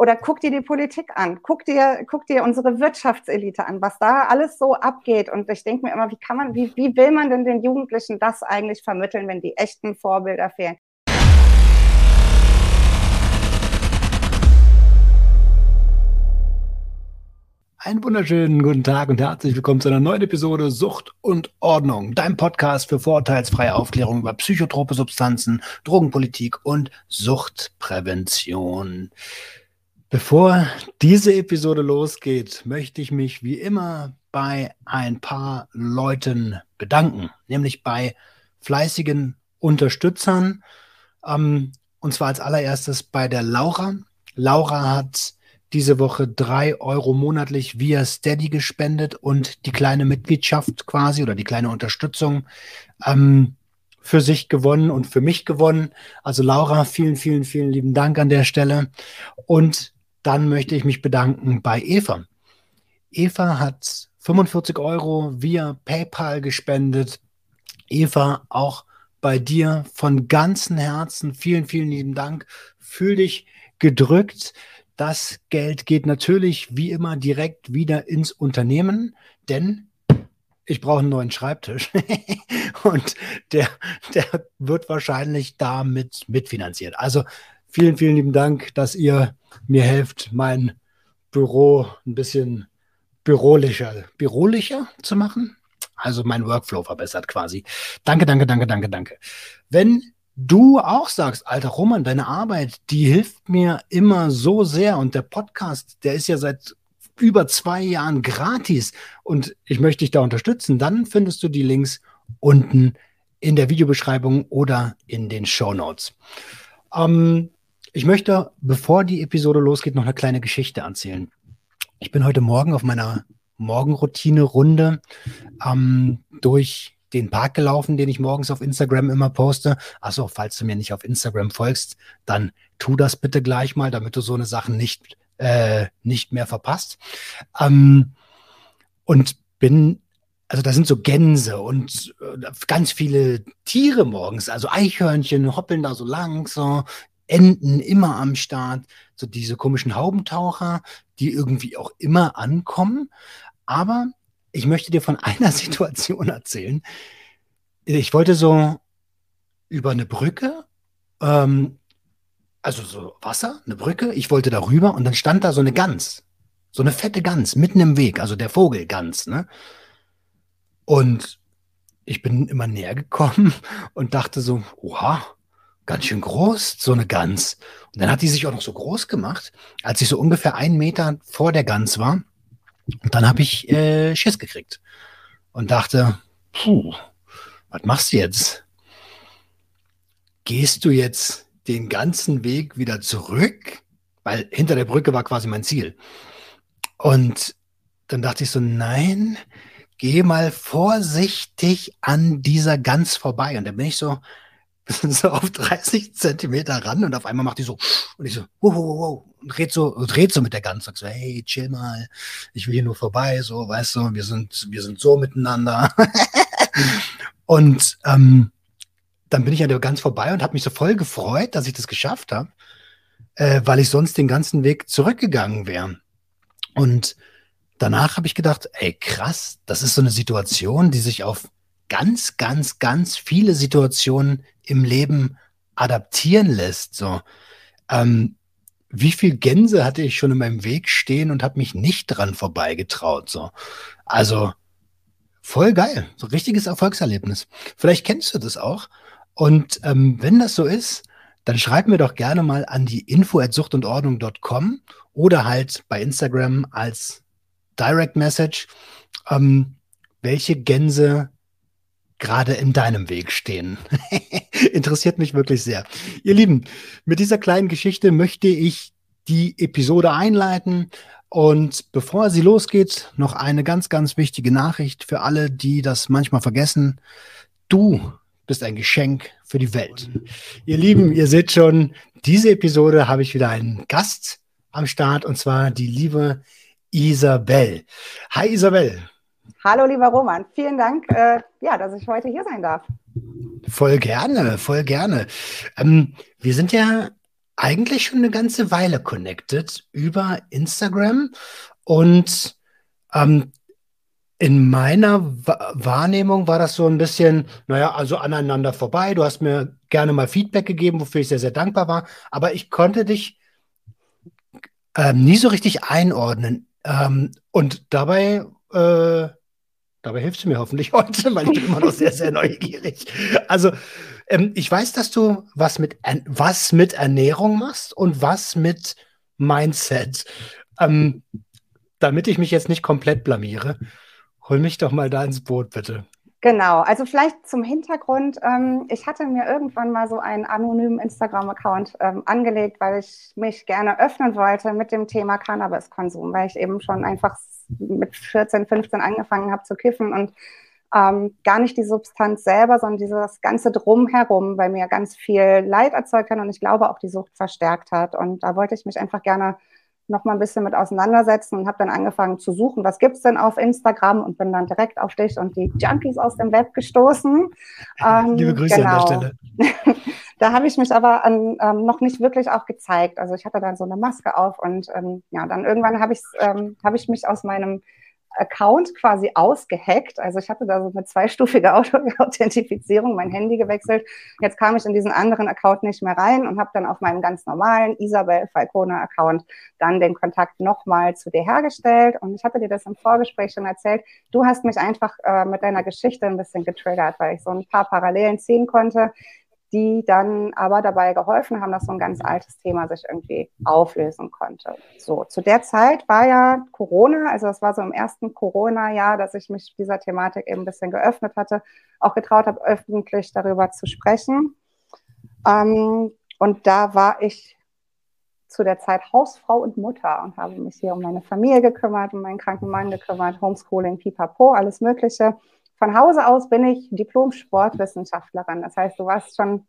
Oder guck dir die Politik an, guck dir, guck dir unsere Wirtschaftselite an, was da alles so abgeht. Und ich denke mir immer, wie kann man, wie, wie will man denn den Jugendlichen das eigentlich vermitteln, wenn die echten Vorbilder fehlen? Einen wunderschönen guten Tag und herzlich willkommen zu einer neuen Episode Sucht und Ordnung, dein Podcast für vorurteilsfreie Aufklärung über psychotrope Substanzen, Drogenpolitik und Suchtprävention. Bevor diese Episode losgeht, möchte ich mich wie immer bei ein paar Leuten bedanken, nämlich bei fleißigen Unterstützern. Ähm, und zwar als allererstes bei der Laura. Laura hat diese Woche drei Euro monatlich via Steady gespendet und die kleine Mitgliedschaft quasi oder die kleine Unterstützung ähm, für sich gewonnen und für mich gewonnen. Also Laura, vielen, vielen, vielen lieben Dank an der Stelle. Und dann möchte ich mich bedanken bei Eva. Eva hat 45 Euro via PayPal gespendet. Eva, auch bei dir von ganzem Herzen vielen, vielen lieben Dank. Fühl dich gedrückt. Das Geld geht natürlich wie immer direkt wieder ins Unternehmen, denn ich brauche einen neuen Schreibtisch und der, der wird wahrscheinlich damit mitfinanziert. Also vielen, vielen lieben Dank, dass ihr mir helft, mein Büro ein bisschen bürolicher, bürolicher zu machen. Also mein Workflow verbessert quasi. Danke, danke, danke, danke, danke. Wenn du auch sagst, alter Roman, deine Arbeit, die hilft mir immer so sehr und der Podcast, der ist ja seit über zwei Jahren gratis und ich möchte dich da unterstützen, dann findest du die Links unten in der Videobeschreibung oder in den Show Notes. Ähm, ich möchte, bevor die Episode losgeht, noch eine kleine Geschichte erzählen. Ich bin heute Morgen auf meiner Morgenroutine-Runde ähm, durch den Park gelaufen, den ich morgens auf Instagram immer poste. Achso, falls du mir nicht auf Instagram folgst, dann tu das bitte gleich mal, damit du so eine Sachen nicht, äh, nicht mehr verpasst. Ähm, und bin also da sind so Gänse und äh, ganz viele Tiere morgens, also Eichhörnchen hoppeln da so lang, so Enten immer am Start, so diese komischen Haubentaucher, die irgendwie auch immer ankommen. Aber ich möchte dir von einer Situation erzählen. Ich wollte so über eine Brücke, ähm, also so Wasser, eine Brücke, ich wollte darüber und dann stand da so eine Gans, so eine fette Gans mitten im Weg, also der Vogelgans, ne? Und ich bin immer näher gekommen und dachte so, oha, ganz schön groß, so eine Gans. Und dann hat die sich auch noch so groß gemacht, als ich so ungefähr einen Meter vor der Gans war. Und dann habe ich äh, Schiss gekriegt und dachte, puh, was machst du jetzt? Gehst du jetzt den ganzen Weg wieder zurück? Weil hinter der Brücke war quasi mein Ziel. Und dann dachte ich so, nein, geh mal vorsichtig an dieser Gans vorbei. Und dann bin ich so so auf 30 Zentimeter ran und auf einmal macht die so, und ich so, wow, wow, wow, und dreht so, dreht so mit der sagt so, hey, chill mal, ich will hier nur vorbei, so, weißt du, wir sind, wir sind so miteinander. und ähm, dann bin ich an der Gans vorbei und habe mich so voll gefreut, dass ich das geschafft habe, äh, weil ich sonst den ganzen Weg zurückgegangen wäre. Und danach habe ich gedacht, ey, krass, das ist so eine Situation, die sich auf ganz, ganz, ganz viele Situationen im Leben adaptieren lässt. So, ähm, wie viel Gänse hatte ich schon in meinem Weg stehen und habe mich nicht dran vorbeigetraut. So, also voll geil, so richtiges Erfolgserlebnis. Vielleicht kennst du das auch. Und ähm, wenn das so ist, dann schreib mir doch gerne mal an die info at suchtundordnung.com oder halt bei Instagram als Direct Message, ähm, welche Gänse gerade in deinem Weg stehen. Interessiert mich wirklich sehr. Ihr Lieben, mit dieser kleinen Geschichte möchte ich die Episode einleiten. Und bevor sie losgeht, noch eine ganz, ganz wichtige Nachricht für alle, die das manchmal vergessen. Du bist ein Geschenk für die Welt. Ihr Lieben, ihr seht schon, diese Episode habe ich wieder einen Gast am Start und zwar die liebe Isabel. Hi Isabel. Hallo, lieber Roman. Vielen Dank, äh, ja, dass ich heute hier sein darf. Voll gerne, voll gerne. Ähm, wir sind ja eigentlich schon eine ganze Weile connected über Instagram und ähm, in meiner Wahrnehmung war das so ein bisschen, naja, also aneinander vorbei. Du hast mir gerne mal Feedback gegeben, wofür ich sehr, sehr dankbar war. Aber ich konnte dich ähm, nie so richtig einordnen. Ähm, und dabei, äh, dabei hilfst du mir hoffentlich heute, weil ich bin immer noch sehr, sehr neugierig. Also, ähm, ich weiß, dass du was mit, was mit Ernährung machst und was mit Mindset. Ähm, damit ich mich jetzt nicht komplett blamiere. Hol mich doch mal da ins Boot, bitte. Genau, also vielleicht zum Hintergrund. Ähm, ich hatte mir irgendwann mal so einen anonymen Instagram-Account ähm, angelegt, weil ich mich gerne öffnen wollte mit dem Thema Cannabiskonsum, weil ich eben schon einfach mit 14, 15 angefangen habe zu kiffen und ähm, gar nicht die Substanz selber, sondern dieses ganze Drumherum, weil mir ganz viel Leid erzeugt hat und ich glaube auch die Sucht verstärkt hat. Und da wollte ich mich einfach gerne noch mal ein bisschen mit auseinandersetzen und habe dann angefangen zu suchen, was gibt's denn auf Instagram und bin dann direkt auf dich und die Junkies aus dem Web gestoßen. Ähm, Liebe Grüße genau. an der genau. Stelle. da habe ich mich aber an, ähm, noch nicht wirklich auch gezeigt. Also ich hatte dann so eine Maske auf und ähm, ja, dann irgendwann habe ich, ähm, hab ich mich aus meinem Account quasi ausgehackt. Also ich hatte da so eine zweistufige Authentifizierung, mein Handy gewechselt. Jetzt kam ich in diesen anderen Account nicht mehr rein und habe dann auf meinem ganz normalen Isabel Falcone Account dann den Kontakt nochmal zu dir hergestellt. Und ich hatte dir das im Vorgespräch schon erzählt. Du hast mich einfach äh, mit deiner Geschichte ein bisschen getriggert, weil ich so ein paar Parallelen ziehen konnte, die dann aber dabei geholfen haben, dass so ein ganz altes Thema sich irgendwie auflösen konnte. So, zu der Zeit war ja Corona, also das war so im ersten Corona-Jahr, dass ich mich dieser Thematik eben ein bisschen geöffnet hatte, auch getraut habe, öffentlich darüber zu sprechen. Ähm, und da war ich zu der Zeit Hausfrau und Mutter und habe mich hier um meine Familie gekümmert, um meinen kranken Mann gekümmert, Homeschooling, pipapo, alles Mögliche von Hause aus bin ich Diplom-Sportwissenschaftlerin. Das heißt, du warst schon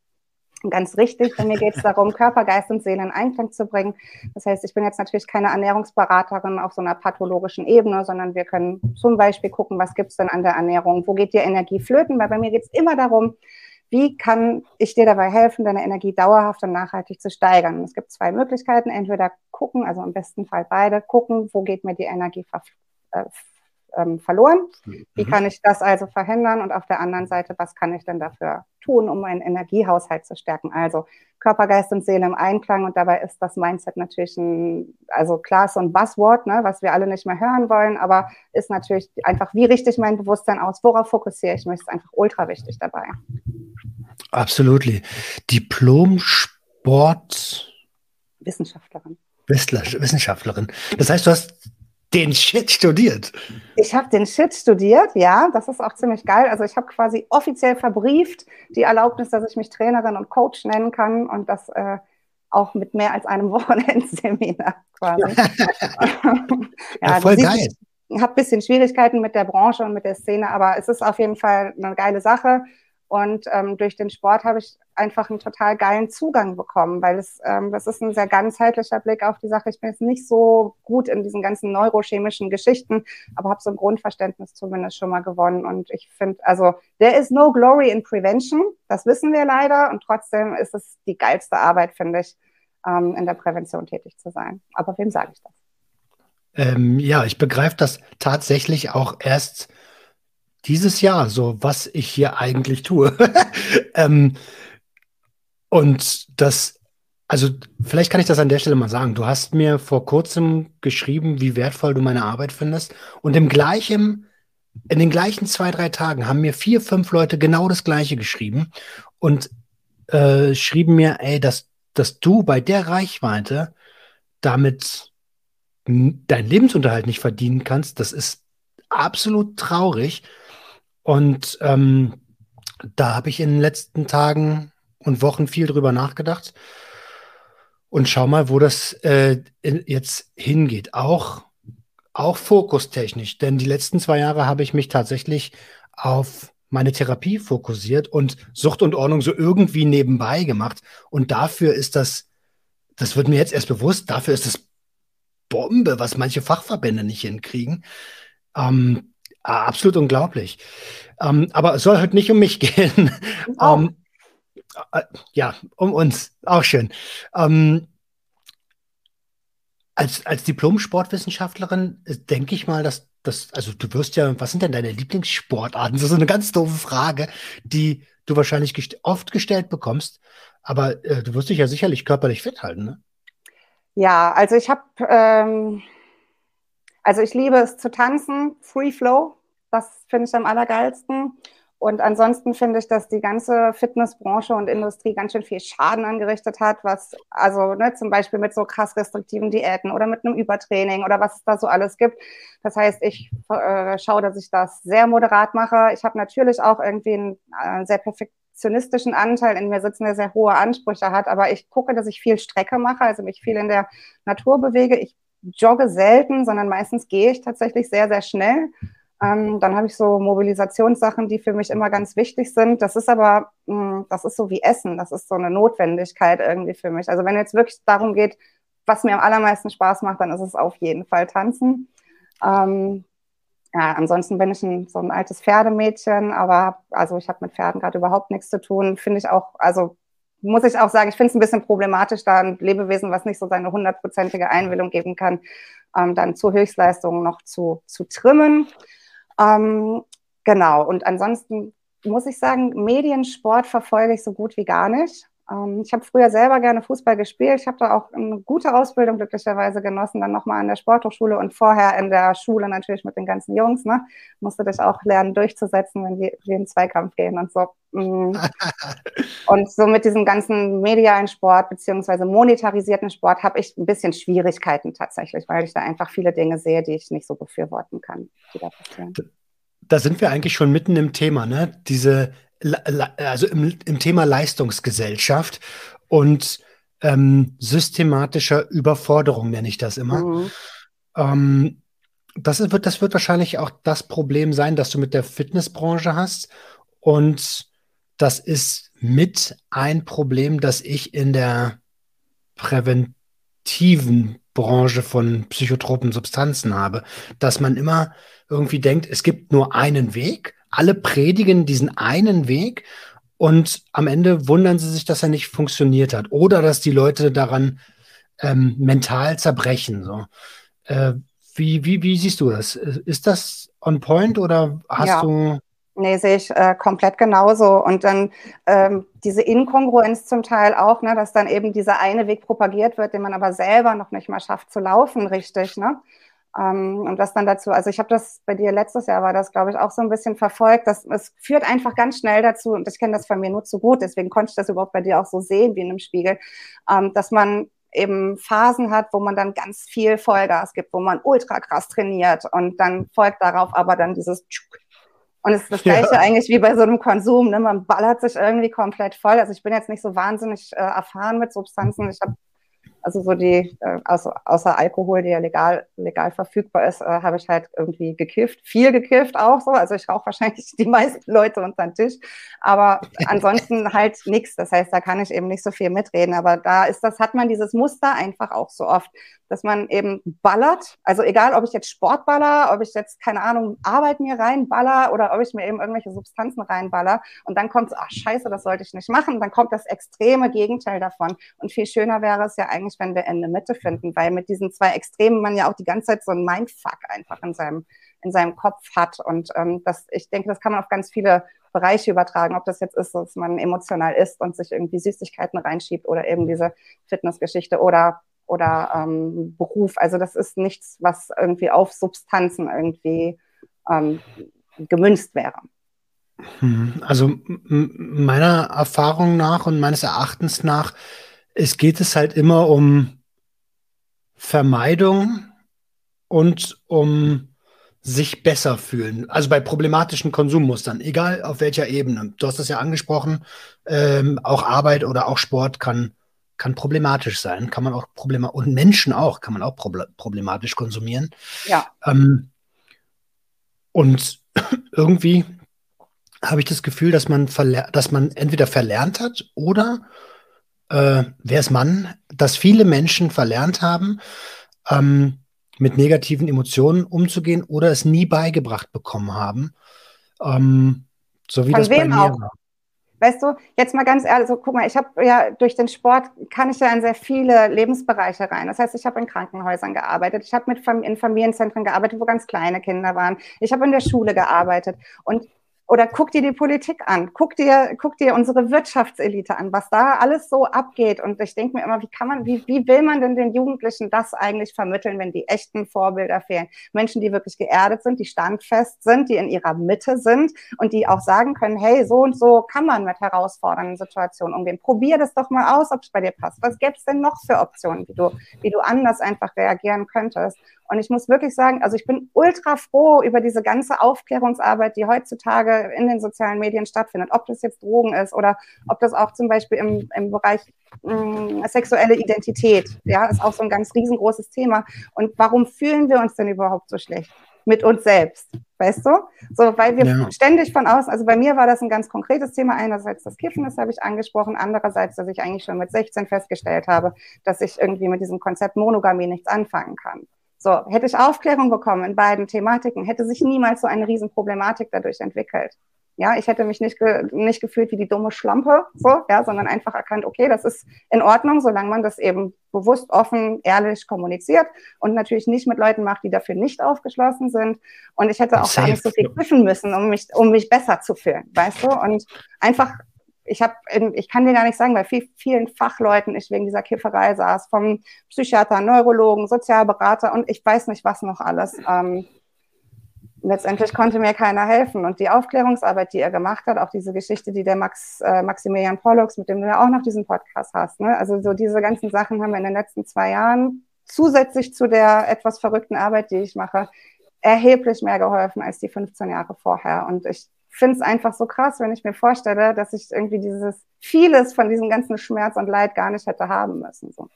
ganz richtig. Bei mir geht es darum, Körper, Geist und Seele in Einklang zu bringen. Das heißt, ich bin jetzt natürlich keine Ernährungsberaterin auf so einer pathologischen Ebene, sondern wir können zum Beispiel gucken, was gibt es denn an der Ernährung? Wo geht dir Energie flöten? Weil bei mir geht es immer darum, wie kann ich dir dabei helfen, deine Energie dauerhaft und nachhaltig zu steigern? Es gibt zwei Möglichkeiten. Entweder gucken, also im besten Fall beide, gucken, wo geht mir die Energie äh, ähm, verloren. Wie mhm. kann ich das also verhindern? Und auf der anderen Seite, was kann ich denn dafür tun, um meinen Energiehaushalt zu stärken? Also Körper, Geist und Seele im Einklang. Und dabei ist das Mindset natürlich ein, also klar, so ein Buzzword, ne, was wir alle nicht mehr hören wollen, aber ist natürlich einfach, wie richte ich mein Bewusstsein aus? Worauf fokussiere ich mich? Ist einfach ultra wichtig dabei. Absolut. Diplom-Sport. Wissenschaftlerin. Wissenschaftlerin. Das heißt, du hast den Shit studiert. Ich habe den Shit studiert, ja. Das ist auch ziemlich geil. Also ich habe quasi offiziell verbrieft die Erlaubnis, dass ich mich Trainerin und Coach nennen kann und das äh, auch mit mehr als einem Wochenendseminar quasi. ja, voll geil. Ich habe ein bisschen Schwierigkeiten mit der Branche und mit der Szene, aber es ist auf jeden Fall eine geile Sache. Und ähm, durch den Sport habe ich einfach einen total geilen Zugang bekommen, weil es ähm, das ist ein sehr ganzheitlicher Blick auf die Sache. Ich bin jetzt nicht so gut in diesen ganzen neurochemischen Geschichten, aber habe so ein Grundverständnis zumindest schon mal gewonnen. Und ich finde, also there is no glory in prevention, das wissen wir leider. Und trotzdem ist es die geilste Arbeit, finde ich, ähm, in der Prävention tätig zu sein. Aber wem sage ich das? Ähm, ja, ich begreife das tatsächlich auch erst dieses Jahr, so was ich hier eigentlich tue. ähm, und das, also vielleicht kann ich das an der Stelle mal sagen. Du hast mir vor kurzem geschrieben, wie wertvoll du meine Arbeit findest. Und im gleichen, in den gleichen zwei, drei Tagen haben mir vier, fünf Leute genau das Gleiche geschrieben und äh, schrieben mir, ey, dass, dass du bei der Reichweite damit deinen Lebensunterhalt nicht verdienen kannst, das ist absolut traurig. Und ähm, da habe ich in den letzten Tagen und Wochen viel drüber nachgedacht. Und schau mal, wo das äh, jetzt hingeht. Auch, auch fokustechnisch. Denn die letzten zwei Jahre habe ich mich tatsächlich auf meine Therapie fokussiert und Sucht und Ordnung so irgendwie nebenbei gemacht. Und dafür ist das, das wird mir jetzt erst bewusst, dafür ist das Bombe, was manche Fachverbände nicht hinkriegen. Ähm, absolut unglaublich. Ähm, aber es soll heute nicht um mich gehen. Oh. Ähm, Äh, ja, um uns, auch schön. Ähm, als, als Diplom-Sportwissenschaftlerin äh, denke ich mal, dass das, also du wirst ja, was sind denn deine Lieblingssportarten? Das ist so eine ganz doofe Frage, die du wahrscheinlich gest oft gestellt bekommst, aber äh, du wirst dich ja sicherlich körperlich fit halten, ne? Ja, also ich habe, ähm, also ich liebe es zu tanzen, Free Flow, das finde ich am allergeilsten. Und ansonsten finde ich, dass die ganze Fitnessbranche und Industrie ganz schön viel Schaden angerichtet hat, was also ne, zum Beispiel mit so krass restriktiven Diäten oder mit einem Übertraining oder was es da so alles gibt. Das heißt, ich äh, schaue, dass ich das sehr moderat mache. Ich habe natürlich auch irgendwie einen äh, sehr perfektionistischen Anteil in mir sitzen, der sehr hohe Ansprüche hat, aber ich gucke, dass ich viel Strecke mache, also mich viel in der Natur bewege. Ich jogge selten, sondern meistens gehe ich tatsächlich sehr, sehr schnell ähm, dann habe ich so Mobilisationssachen, die für mich immer ganz wichtig sind. Das ist aber, mh, hm, das ist so wie Essen. Das ist so eine Notwendigkeit irgendwie für mich. Also wenn jetzt wirklich darum geht, was mir am allermeisten Spaß macht, dann ist es auf jeden Fall Tanzen. Ähm, ja, ansonsten bin ich ein, so ein altes Pferdemädchen, aber also ich habe mit Pferden gerade überhaupt nichts zu tun. Finde ich auch, also muss ich auch sagen, ich finde es ein bisschen problematisch, da ein Lebewesen, was nicht so seine hundertprozentige Einwillung geben kann, ähm, dann zu Höchstleistungen noch zu, zu trimmen. Ähm, genau, und ansonsten muss ich sagen, Mediensport verfolge ich so gut wie gar nicht. Ähm, ich habe früher selber gerne Fußball gespielt. Ich habe da auch eine gute Ausbildung glücklicherweise genossen, dann nochmal an der Sporthochschule und vorher in der Schule natürlich mit den ganzen Jungs. Ne? Musste dich auch lernen durchzusetzen, wenn wir, in den Zweikampf gehen und so. Mm. und so mit diesem ganzen medialen Sport beziehungsweise monetarisierten Sport habe ich ein bisschen Schwierigkeiten tatsächlich, weil ich da einfach viele Dinge sehe, die ich nicht so befürworten kann, die da passieren. Da sind wir eigentlich schon mitten im Thema, ne? Diese also im, im Thema Leistungsgesellschaft und ähm, systematischer Überforderung nenne ich das immer. Mhm. Ähm, das wird, das wird wahrscheinlich auch das Problem sein, das du mit der Fitnessbranche hast. Und das ist mit ein Problem, das ich in der präventiven Branche von psychotropen Substanzen habe, dass man immer irgendwie denkt, es gibt nur einen Weg alle predigen diesen einen Weg und am Ende wundern sie sich, dass er nicht funktioniert hat oder dass die Leute daran ähm, mental zerbrechen. So. Äh, wie, wie, wie siehst du das? Ist das on point oder hast ja. du. Nee, sehe ich äh, komplett genauso. Und dann ähm, diese Inkongruenz zum Teil auch, ne, dass dann eben dieser eine Weg propagiert wird, den man aber selber noch nicht mal schafft zu laufen, richtig. Ne? Ähm, und was dann dazu, also ich habe das bei dir letztes Jahr war das, glaube ich, auch so ein bisschen verfolgt. dass es führt einfach ganz schnell dazu, und ich kenne das von mir nur zu gut, deswegen konnte ich das überhaupt bei dir auch so sehen wie in einem Spiegel, ähm, dass man eben Phasen hat, wo man dann ganz viel Vollgas gibt, wo man ultra krass trainiert und dann folgt darauf aber dann dieses Tschuk. und es ist das gleiche ja. eigentlich wie bei so einem Konsum, ne? man ballert sich irgendwie komplett voll. Also ich bin jetzt nicht so wahnsinnig äh, erfahren mit Substanzen. Ich habe also so die, äh, also außer Alkohol, der ja legal, legal verfügbar ist, äh, habe ich halt irgendwie gekifft, viel gekifft auch so. Also ich rauche wahrscheinlich die meisten Leute unter den Tisch. Aber ansonsten halt nichts. Das heißt, da kann ich eben nicht so viel mitreden. Aber da ist das, hat man dieses Muster einfach auch so oft, dass man eben ballert. Also egal, ob ich jetzt Sport baller, ob ich jetzt, keine Ahnung, Arbeit mir reinballer oder ob ich mir eben irgendwelche Substanzen reinballer. Und dann kommt ach scheiße, das sollte ich nicht machen. dann kommt das extreme Gegenteil davon. Und viel schöner wäre es ja eigentlich, wenn wir in der Mitte finden, weil mit diesen zwei Extremen man ja auch die ganze Zeit so ein Mindfuck einfach in seinem, in seinem Kopf hat. Und ähm, das, ich denke, das kann man auf ganz viele Bereiche übertragen, ob das jetzt ist, dass man emotional ist und sich irgendwie Süßigkeiten reinschiebt oder eben diese Fitnessgeschichte oder oder ähm, Beruf. Also das ist nichts, was irgendwie auf Substanzen irgendwie ähm, gemünzt wäre. Hm, also meiner Erfahrung nach und meines Erachtens nach, es geht es halt immer um Vermeidung und um sich besser fühlen. Also bei problematischen Konsummustern, egal auf welcher Ebene. Du hast das ja angesprochen, ähm, auch Arbeit oder auch Sport kann, kann problematisch sein, kann man auch problematisch, und Menschen auch, kann man auch problematisch konsumieren. Ja. Ähm, und irgendwie habe ich das Gefühl, dass man, dass man entweder verlernt hat oder äh, wer ist Mann, dass viele Menschen verlernt haben, ähm, mit negativen Emotionen umzugehen oder es nie beigebracht bekommen haben. Ähm, so wie Von das bei mir auch? war. Weißt du, jetzt mal ganz ehrlich, so guck mal, ich habe ja durch den Sport kann ich ja in sehr viele Lebensbereiche rein. Das heißt, ich habe in Krankenhäusern gearbeitet, ich habe mit in Familienzentren gearbeitet, wo ganz kleine Kinder waren. Ich habe in der Schule gearbeitet und oder guck dir die Politik an, guck dir, guck dir unsere Wirtschaftselite an, was da alles so abgeht. Und ich denke mir immer, wie kann man, wie, wie will man denn den Jugendlichen das eigentlich vermitteln, wenn die echten Vorbilder fehlen? Menschen, die wirklich geerdet sind, die standfest sind, die in ihrer Mitte sind und die auch sagen können, hey, so und so kann man mit herausfordernden Situationen umgehen. Probier das doch mal aus, ob es bei dir passt. Was gäbe es denn noch für Optionen, wie du, wie du anders einfach reagieren könntest? Und ich muss wirklich sagen, also ich bin ultra froh über diese ganze Aufklärungsarbeit, die heutzutage in den sozialen Medien stattfindet. Ob das jetzt Drogen ist oder ob das auch zum Beispiel im, im Bereich mh, mm, sexuelle Identität, ja, ist auch so ein ganz riesengroßes Thema. Und warum fühlen wir uns denn überhaupt so schlecht? Mit uns selbst, weißt du? So, weil wir ja. ständig von außen, also bei mir war das ein ganz konkretes Thema. Einerseits das Kiffen, das habe ich angesprochen. Andererseits, dass ich eigentlich schon mit 16 festgestellt habe, dass ich irgendwie mit diesem Konzept Monogamie nichts anfangen kann. So, hätte ich Aufklärung bekommen in beiden Thematiken, hätte sich niemals so eine Riesenproblematik dadurch entwickelt. Ja, ich hätte mich nicht, ge nicht gefühlt wie die dumme Schlampe, so, ja, sondern einfach erkannt, okay, das ist in Ordnung, solange man das eben bewusst, offen, ehrlich kommuniziert und natürlich nicht mit Leuten macht, die dafür nicht aufgeschlossen sind. Und ich hätte auch gar nicht so viel kiffen müssen, um mich, um mich besser zu fühlen, weißt du? Und einfach ich habe, ich kann dir gar nicht sagen, bei viel, vielen Fachleuten ich wegen dieser Kifferei saß, vom Psychiater, Neurologen, Sozialberater und ich weiß nicht was noch alles. Ähm, letztendlich konnte mir keiner helfen. Und die Aufklärungsarbeit, die er gemacht hat, auch diese Geschichte, die der Max, äh, Maximilian Pollux, mit dem du ja auch noch diesen Podcast hast, ne? also so diese ganzen Sachen haben wir in den letzten zwei Jahren zusätzlich zu der etwas verrückten Arbeit, die ich mache, erheblich mehr geholfen als die 15 Jahre vorher. Und ich finde es einfach so krass, wenn ich mir vorstelle, dass ich irgendwie dieses vieles von diesem ganzen Schmerz und Leid gar nicht hätte haben müssen. So.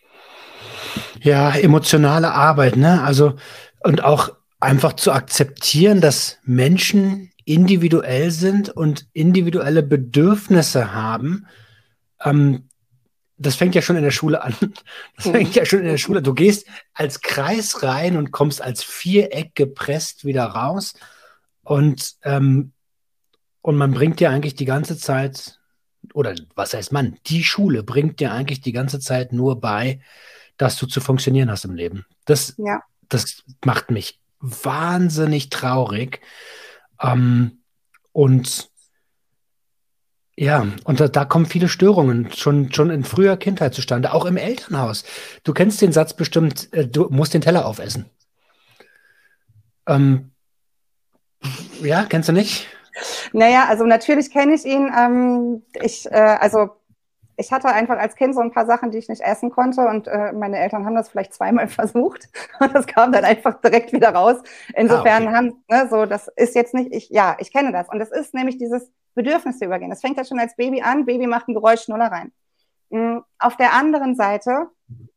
Ja, emotionale Arbeit, ne? Also und auch einfach zu akzeptieren, dass Menschen individuell sind und individuelle Bedürfnisse haben. Ähm, das fängt ja schon in der Schule an. Das fängt ja schon in der Schule. Du gehst als Kreis rein und kommst als Viereck gepresst wieder raus. Und ähm, und man bringt dir eigentlich die ganze Zeit, oder was heißt man, die Schule bringt dir eigentlich die ganze Zeit nur bei, dass du zu funktionieren hast im Leben. Das, ja. das macht mich wahnsinnig traurig. Ähm, und ja, und da, da, kommen viele Störungen schon, schon in früher Kindheit zustande, auch im Elternhaus. Du kennst den Satz bestimmt, äh, du musst den Teller aufessen. Ähm, ja, kennst du nicht? Naja, also natürlich kenne ich ihn. Ähm, ich, äh, also ich hatte einfach als Kind so ein paar Sachen, die ich nicht essen konnte und äh, meine Eltern haben das vielleicht zweimal versucht und das kam dann einfach direkt wieder raus. Insofern ah, okay. haben, ne, so, das ist jetzt nicht, ich, ja, ich kenne das und das ist nämlich dieses Bedürfnis zu übergehen. Das fängt ja schon als Baby an, Baby macht ein Geräusch, Schnuller rein. Mhm. Auf der anderen Seite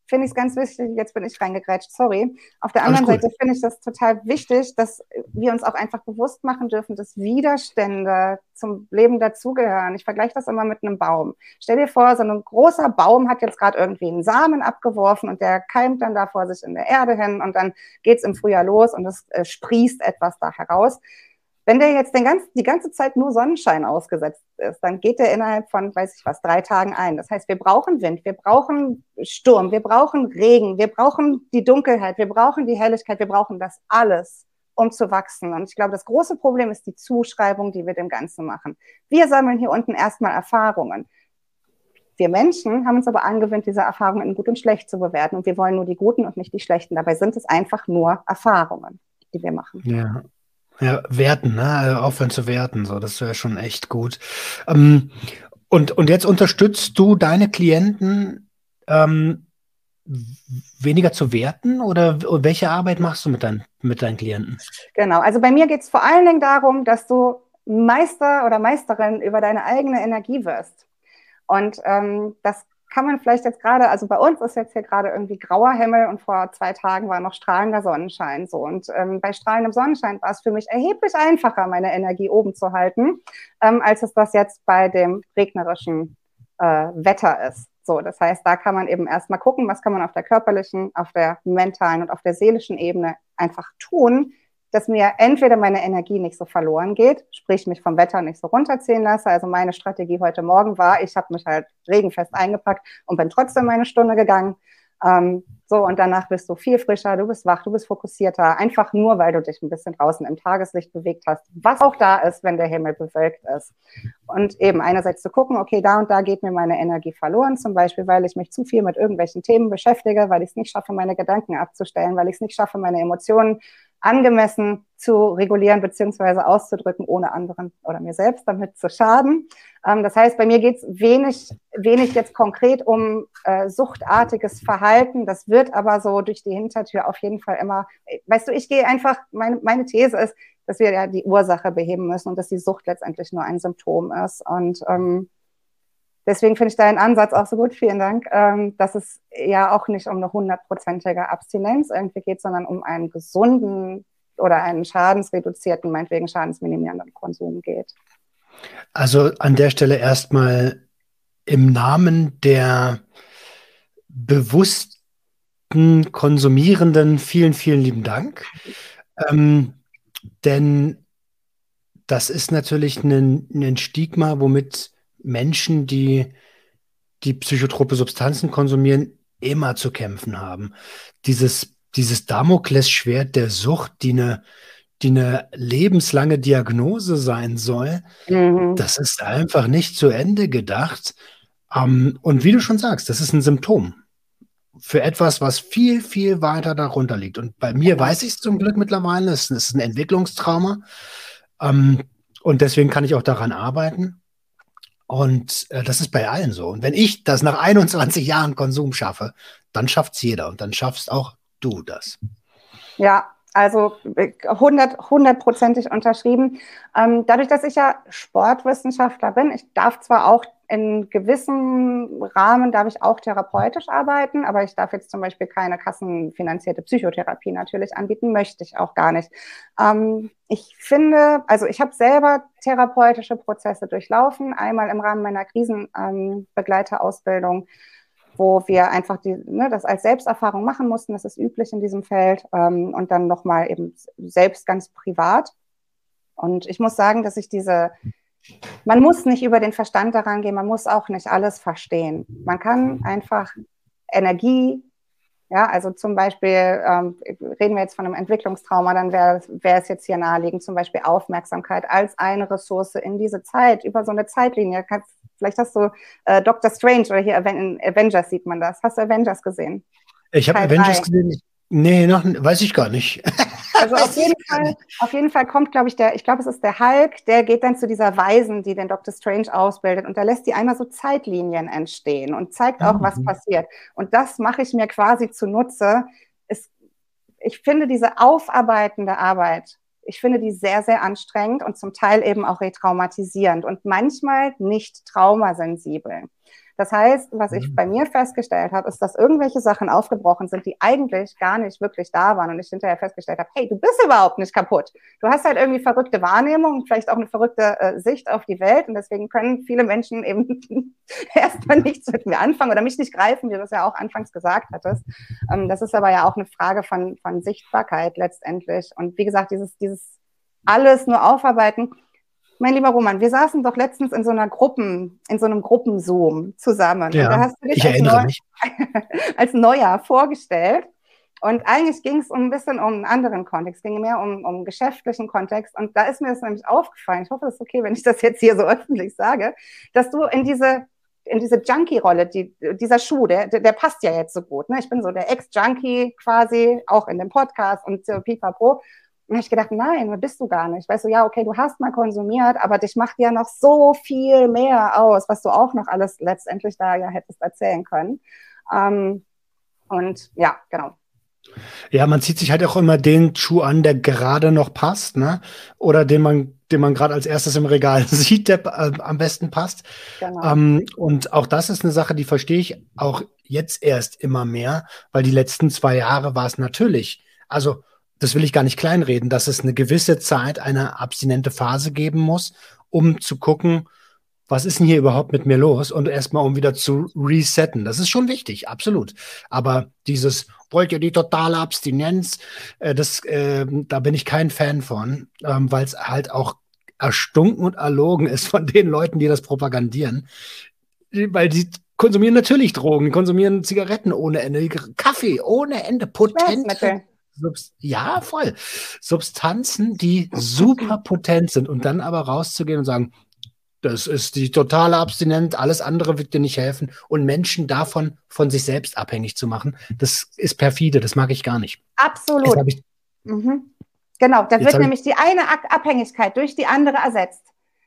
finde ich es ganz wichtig, jetzt bin ich reingegrätscht, sorry. Auf der anderen Seite finde ich das total wichtig, dass wir uns auch einfach bewusst machen dürfen, dass Widerstände zum Leben dazugehören. Ich vergleiche das immer mit einem Baum. Stell dir vor, so ein großer Baum hat jetzt gerade irgendwie einen Samen abgeworfen und der keimt dann da vor sich in der Erde hin und dann geht es im Frühjahr los und es äh, sprießt etwas da heraus. Wenn der jetzt den ganzen, die ganze Zeit nur Sonnenschein ausgesetzt ist, dann geht der innerhalb von, weiß ich was, drei Tagen ein. Das heißt, wir brauchen Wind, wir brauchen Sturm, wir brauchen Regen, wir brauchen die Dunkelheit, wir brauchen die Helligkeit, wir brauchen das alles, um zu wachsen. Und ich glaube, das große Problem ist die Zuschreibung, die wir dem Ganzen machen. Wir sammeln hier unten erstmal Erfahrungen. Wir Menschen haben uns aber angewöhnt, diese Erfahrungen in gut und schlecht zu bewerten. Und wir wollen nur die guten und nicht die schlechten. Dabei sind es einfach nur Erfahrungen, die wir machen. Ja, ja, werten, ne? Also aufhören zu werten, so, das wäre schon echt gut. Ähm, und, und jetzt unterstützt du deine Klienten ähm, weniger zu werten oder welche Arbeit machst du mit, dein, mit deinen Klienten? Genau, also bei mir geht es vor allen Dingen darum, dass du Meister oder Meisterin über deine eigene Energie wirst. Und ähm, das kann man vielleicht jetzt gerade, also bei uns ist jetzt hier gerade irgendwie grauer Himmel und vor zwei Tagen war noch strahlender Sonnenschein so. Und ähm, bei strahlendem Sonnenschein war es für mich erheblich einfacher, meine Energie oben zu halten, ähm, als es das jetzt bei dem regnerischen äh, Wetter ist. So, das heißt, da kann man eben erstmal gucken, was kann man auf der körperlichen, auf der mentalen und auf der seelischen Ebene einfach tun, dass mir entweder meine Energie nicht so verloren geht, sprich mich vom Wetter nicht so runterziehen lasse. Also meine Strategie heute Morgen war, ich habe mich halt regenfest eingepackt und bin trotzdem meine Stunde gegangen. Ähm, so, und danach bist du viel frischer, du bist wach, du bist fokussierter, einfach nur, weil du dich ein bisschen draußen im Tageslicht bewegt hast, was auch da ist, wenn der Himmel bewölkt ist. Und eben einerseits zu gucken, okay, da und da geht mir meine Energie verloren, zum Beispiel, weil ich mich zu viel mit irgendwelchen Themen beschäftige, weil ich es nicht schaffe, meine Gedanken abzustellen, weil ich es nicht schaffe, meine Emotionen angemessen zu regulieren beziehungsweise auszudrücken, ohne anderen oder mir selbst damit zu schaden. Ähm, das heißt, bei mir geht es wenig, wenig jetzt konkret um äh, suchtartiges Verhalten. Das wird aber so durch die Hintertür auf jeden Fall immer, weißt du, ich gehe einfach, meine, meine These ist, dass wir ja die Ursache beheben müssen und dass die Sucht letztendlich nur ein Symptom ist. Und ähm, deswegen finde ich deinen Ansatz auch so gut. Vielen Dank, ähm, dass es ja auch nicht um eine hundertprozentige Abstinenz irgendwie geht, sondern um einen gesunden oder einen schadensreduzierten, meinetwegen schadensminimierenden Konsum geht. Also an der Stelle erstmal im Namen der bewussten Konsumierenden vielen, vielen lieben Dank. Ähm, denn das ist natürlich ein, ein Stigma, womit Menschen, die die psychotrope Substanzen konsumieren, immer zu kämpfen haben. Dieses, dieses Damoklesschwert der Sucht, die eine, die eine lebenslange Diagnose sein soll, mhm. das ist einfach nicht zu Ende gedacht. Um, und wie du schon sagst, das ist ein Symptom für etwas, was viel, viel weiter darunter liegt. Und bei mir weiß ich es zum Glück mittlerweile, es ist ein Entwicklungstrauma. Um, und deswegen kann ich auch daran arbeiten. Und äh, das ist bei allen so. Und wenn ich das nach 21 Jahren Konsum schaffe, dann schafft es jeder und dann schaffst auch du das. Ja, also 100, hundertprozentig unterschrieben. Ähm, dadurch, dass ich ja Sportwissenschaftler bin, ich darf zwar auch in gewissem Rahmen darf ich auch therapeutisch arbeiten, aber ich darf jetzt zum Beispiel keine kassenfinanzierte Psychotherapie natürlich anbieten, möchte ich auch gar nicht. Ähm, ich finde, also ich habe selber therapeutische Prozesse durchlaufen, einmal im Rahmen meiner Krisenbegleiterausbildung, ähm, wo wir einfach die, ne, das als Selbsterfahrung machen mussten, das ist üblich in diesem Feld, ähm, und dann nochmal eben selbst ganz privat. Und ich muss sagen, dass ich diese man muss nicht über den Verstand daran gehen, man muss auch nicht alles verstehen. Man kann einfach Energie, ja, also zum Beispiel ähm, reden wir jetzt von einem Entwicklungstrauma, dann wäre wär es jetzt hier naheliegend, zum Beispiel Aufmerksamkeit als eine Ressource in diese Zeit, über so eine Zeitlinie. Kannst, vielleicht hast du äh, Doctor Strange oder hier in Avengers sieht man das. Hast du Avengers gesehen? Ich habe Avengers gesehen. Nee, noch weiß ich gar nicht. Also auf jeden Fall, auf jeden Fall kommt, glaube ich, der, ich glaube, es ist der Hulk, der geht dann zu dieser Weisen, die den Dr. Strange ausbildet und da lässt die einmal so Zeitlinien entstehen und zeigt auch, mhm. was passiert. Und das mache ich mir quasi zunutze. Es, ich finde diese aufarbeitende Arbeit, ich finde die sehr, sehr anstrengend und zum Teil eben auch retraumatisierend und manchmal nicht traumasensibel. Das heißt, was ich mhm. bei mir festgestellt habe, ist, dass irgendwelche Sachen aufgebrochen sind, die eigentlich gar nicht wirklich da waren und ich hinterher festgestellt habe, hey, du bist überhaupt nicht kaputt. Du hast halt irgendwie verrückte Wahrnehmung, vielleicht auch eine verrückte äh, Sicht auf die Welt und deswegen können viele Menschen eben erstmal nichts mit mir anfangen oder mich nicht greifen, wie du es ja auch anfangs gesagt hattest. Ähm, das ist aber ja auch eine Frage von, von Sichtbarkeit letztendlich. Und wie gesagt, dieses, dieses alles nur aufarbeiten, mein lieber Roman, wir saßen doch letztens in so einer Gruppen, in so einem Gruppenzoom zusammen. Ja, da hast du dich ich erinnere Neu mich. als Neuer vorgestellt. Und eigentlich ging es ein bisschen um einen anderen Kontext, ging mehr um, um geschäftlichen Kontext. Und da ist mir das nämlich aufgefallen, ich hoffe, es ist okay, wenn ich das jetzt hier so öffentlich sage, dass du in diese, in diese Junkie-Rolle, die, dieser Schuh, der, der, passt ja jetzt so gut. Ne? Ich bin so der Ex-Junkie quasi, auch in dem Podcast und äh, pipapo. Und habe ich gedacht, nein, bist du gar nicht. Weißt du, ja, okay, du hast mal konsumiert, aber dich macht ja noch so viel mehr aus, was du auch noch alles letztendlich da ja hättest erzählen können. Ähm, und ja, genau. Ja, man zieht sich halt auch immer den Schuh an, der gerade noch passt, ne? Oder den man, den man gerade als erstes im Regal sieht, der äh, am besten passt. Genau. Ähm, und auch das ist eine Sache, die verstehe ich auch jetzt erst immer mehr, weil die letzten zwei Jahre war es natürlich. Also das will ich gar nicht kleinreden, dass es eine gewisse Zeit eine abstinente Phase geben muss, um zu gucken, was ist denn hier überhaupt mit mir los? Und erstmal, um wieder zu resetten. Das ist schon wichtig, absolut. Aber dieses, wollt ihr die totale Abstinenz, äh, das, äh, da bin ich kein Fan von, ähm, weil es halt auch erstunken und erlogen ist von den Leuten, die das propagandieren. Weil die konsumieren natürlich Drogen, die konsumieren Zigaretten ohne Ende, Kaffee ohne Ende, Ja, voll. Substanzen, die super potent sind und dann aber rauszugehen und sagen, das ist die totale Abstinenz, alles andere wird dir nicht helfen und Menschen davon von sich selbst abhängig zu machen, das ist perfide, das mag ich gar nicht. Absolut. Mhm. Genau, da wird nämlich die eine Abhängigkeit durch die andere ersetzt.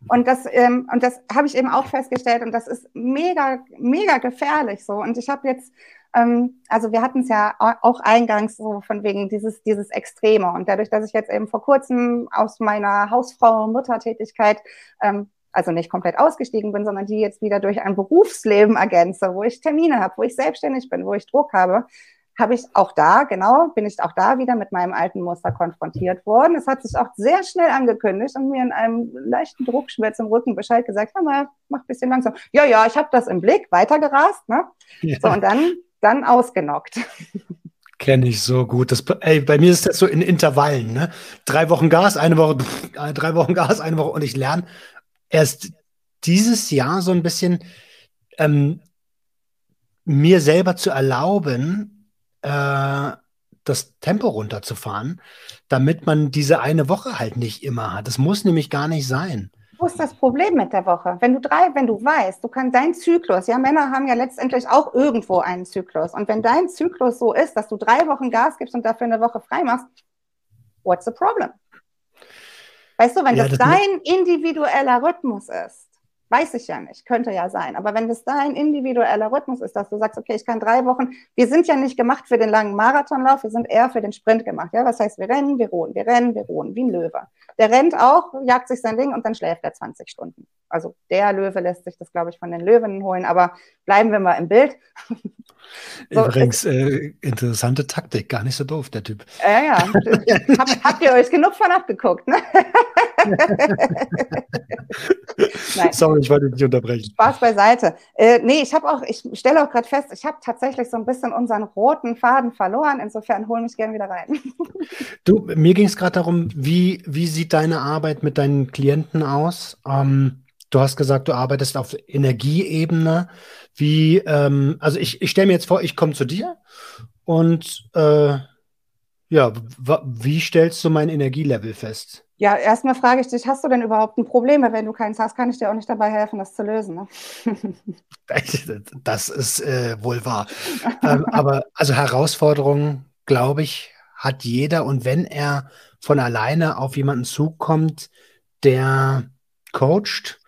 Und das, ähm, und das habe ich eben auch festgestellt und das ist mega, mega gefährlich so. Und ich habe jetzt, ähm, also wir hatten es ja auch eingangs so von wegen dieses, dieses Extreme. Und dadurch, dass ich jetzt eben vor kurzem aus meiner Hausfrau- und Muttertätigkeit ähm, also nicht komplett ausgestiegen bin, sondern die jetzt wieder durch ein Berufsleben ergänze, wo ich Termine habe, wo ich selbstständig bin, wo ich Druck habe, habe ich auch da, genau, bin ich auch da wieder mit meinem alten Muster konfrontiert worden. Es hat sich auch sehr schnell angekündigt und mir in einem leichten Druckschmerz im Rücken Bescheid gesagt, hör mal, mach ein bisschen langsam. Ja, ja, ich habe das im Blick, weitergerast, ne? Ja. So, und dann, dann ausgenockt. Kenne ich so gut. Das, ey, bei mir ist das so in Intervallen, ne? Drei Wochen Gas, eine Woche, pff, drei Wochen Gas, eine Woche und ich lerne erst dieses Jahr so ein bisschen ähm, mir selber zu erlauben, äh, das Tempo runterzufahren, damit man diese eine Woche halt nicht immer hat. Das muss nämlich gar nicht sein. Wo ist das Problem mit der Woche? Wenn du drei, wenn du weißt, du kannst dein Zyklus, ja, Männer haben ja letztendlich auch irgendwo einen Zyklus. Und wenn dein Zyklus so ist, dass du drei Wochen Gas gibst und dafür eine Woche frei machst, what's the problem? Weißt du, wenn ja, das, das dein individueller Rhythmus ist, Weiß ich ja nicht, könnte ja sein. Aber wenn das dein individueller Rhythmus ist, dass du sagst, okay, ich kann drei Wochen, wir sind ja nicht gemacht für den langen Marathonlauf, wir sind eher für den Sprint gemacht. Ja, was heißt, wir rennen, wir ruhen, wir rennen, wir ruhen, wie ein Löwe. Der rennt auch, jagt sich sein Ding und dann schläft er 20 Stunden. Also der Löwe lässt sich das, glaube ich, von den Löwen holen, aber bleiben wir mal im Bild. so, Übrigens, äh, interessante Taktik, gar nicht so doof, der Typ. Ja, ja. Hab, habt ihr euch genug von abgeguckt, ne? Sorry, ich wollte dich unterbrechen. Spaß beiseite. Äh, nee, ich habe auch, ich stelle auch gerade fest, ich habe tatsächlich so ein bisschen unseren roten Faden verloren. Insofern hol mich gerne wieder rein. du, mir ging es gerade darum, wie, wie sieht deine Arbeit mit deinen Klienten aus? Ähm, du hast gesagt, du arbeitest auf Energieebene. Wie, ähm, also ich, ich stelle mir jetzt vor, ich komme zu dir und äh, ja, wie stellst du mein Energielevel fest? Ja, erstmal frage ich dich, hast du denn überhaupt ein Problem? Wenn du keins hast, kann ich dir auch nicht dabei helfen, das zu lösen. Ne? das ist äh, wohl wahr. ähm, aber also Herausforderungen, glaube ich, hat jeder. Und wenn er von alleine auf jemanden zukommt, der coacht,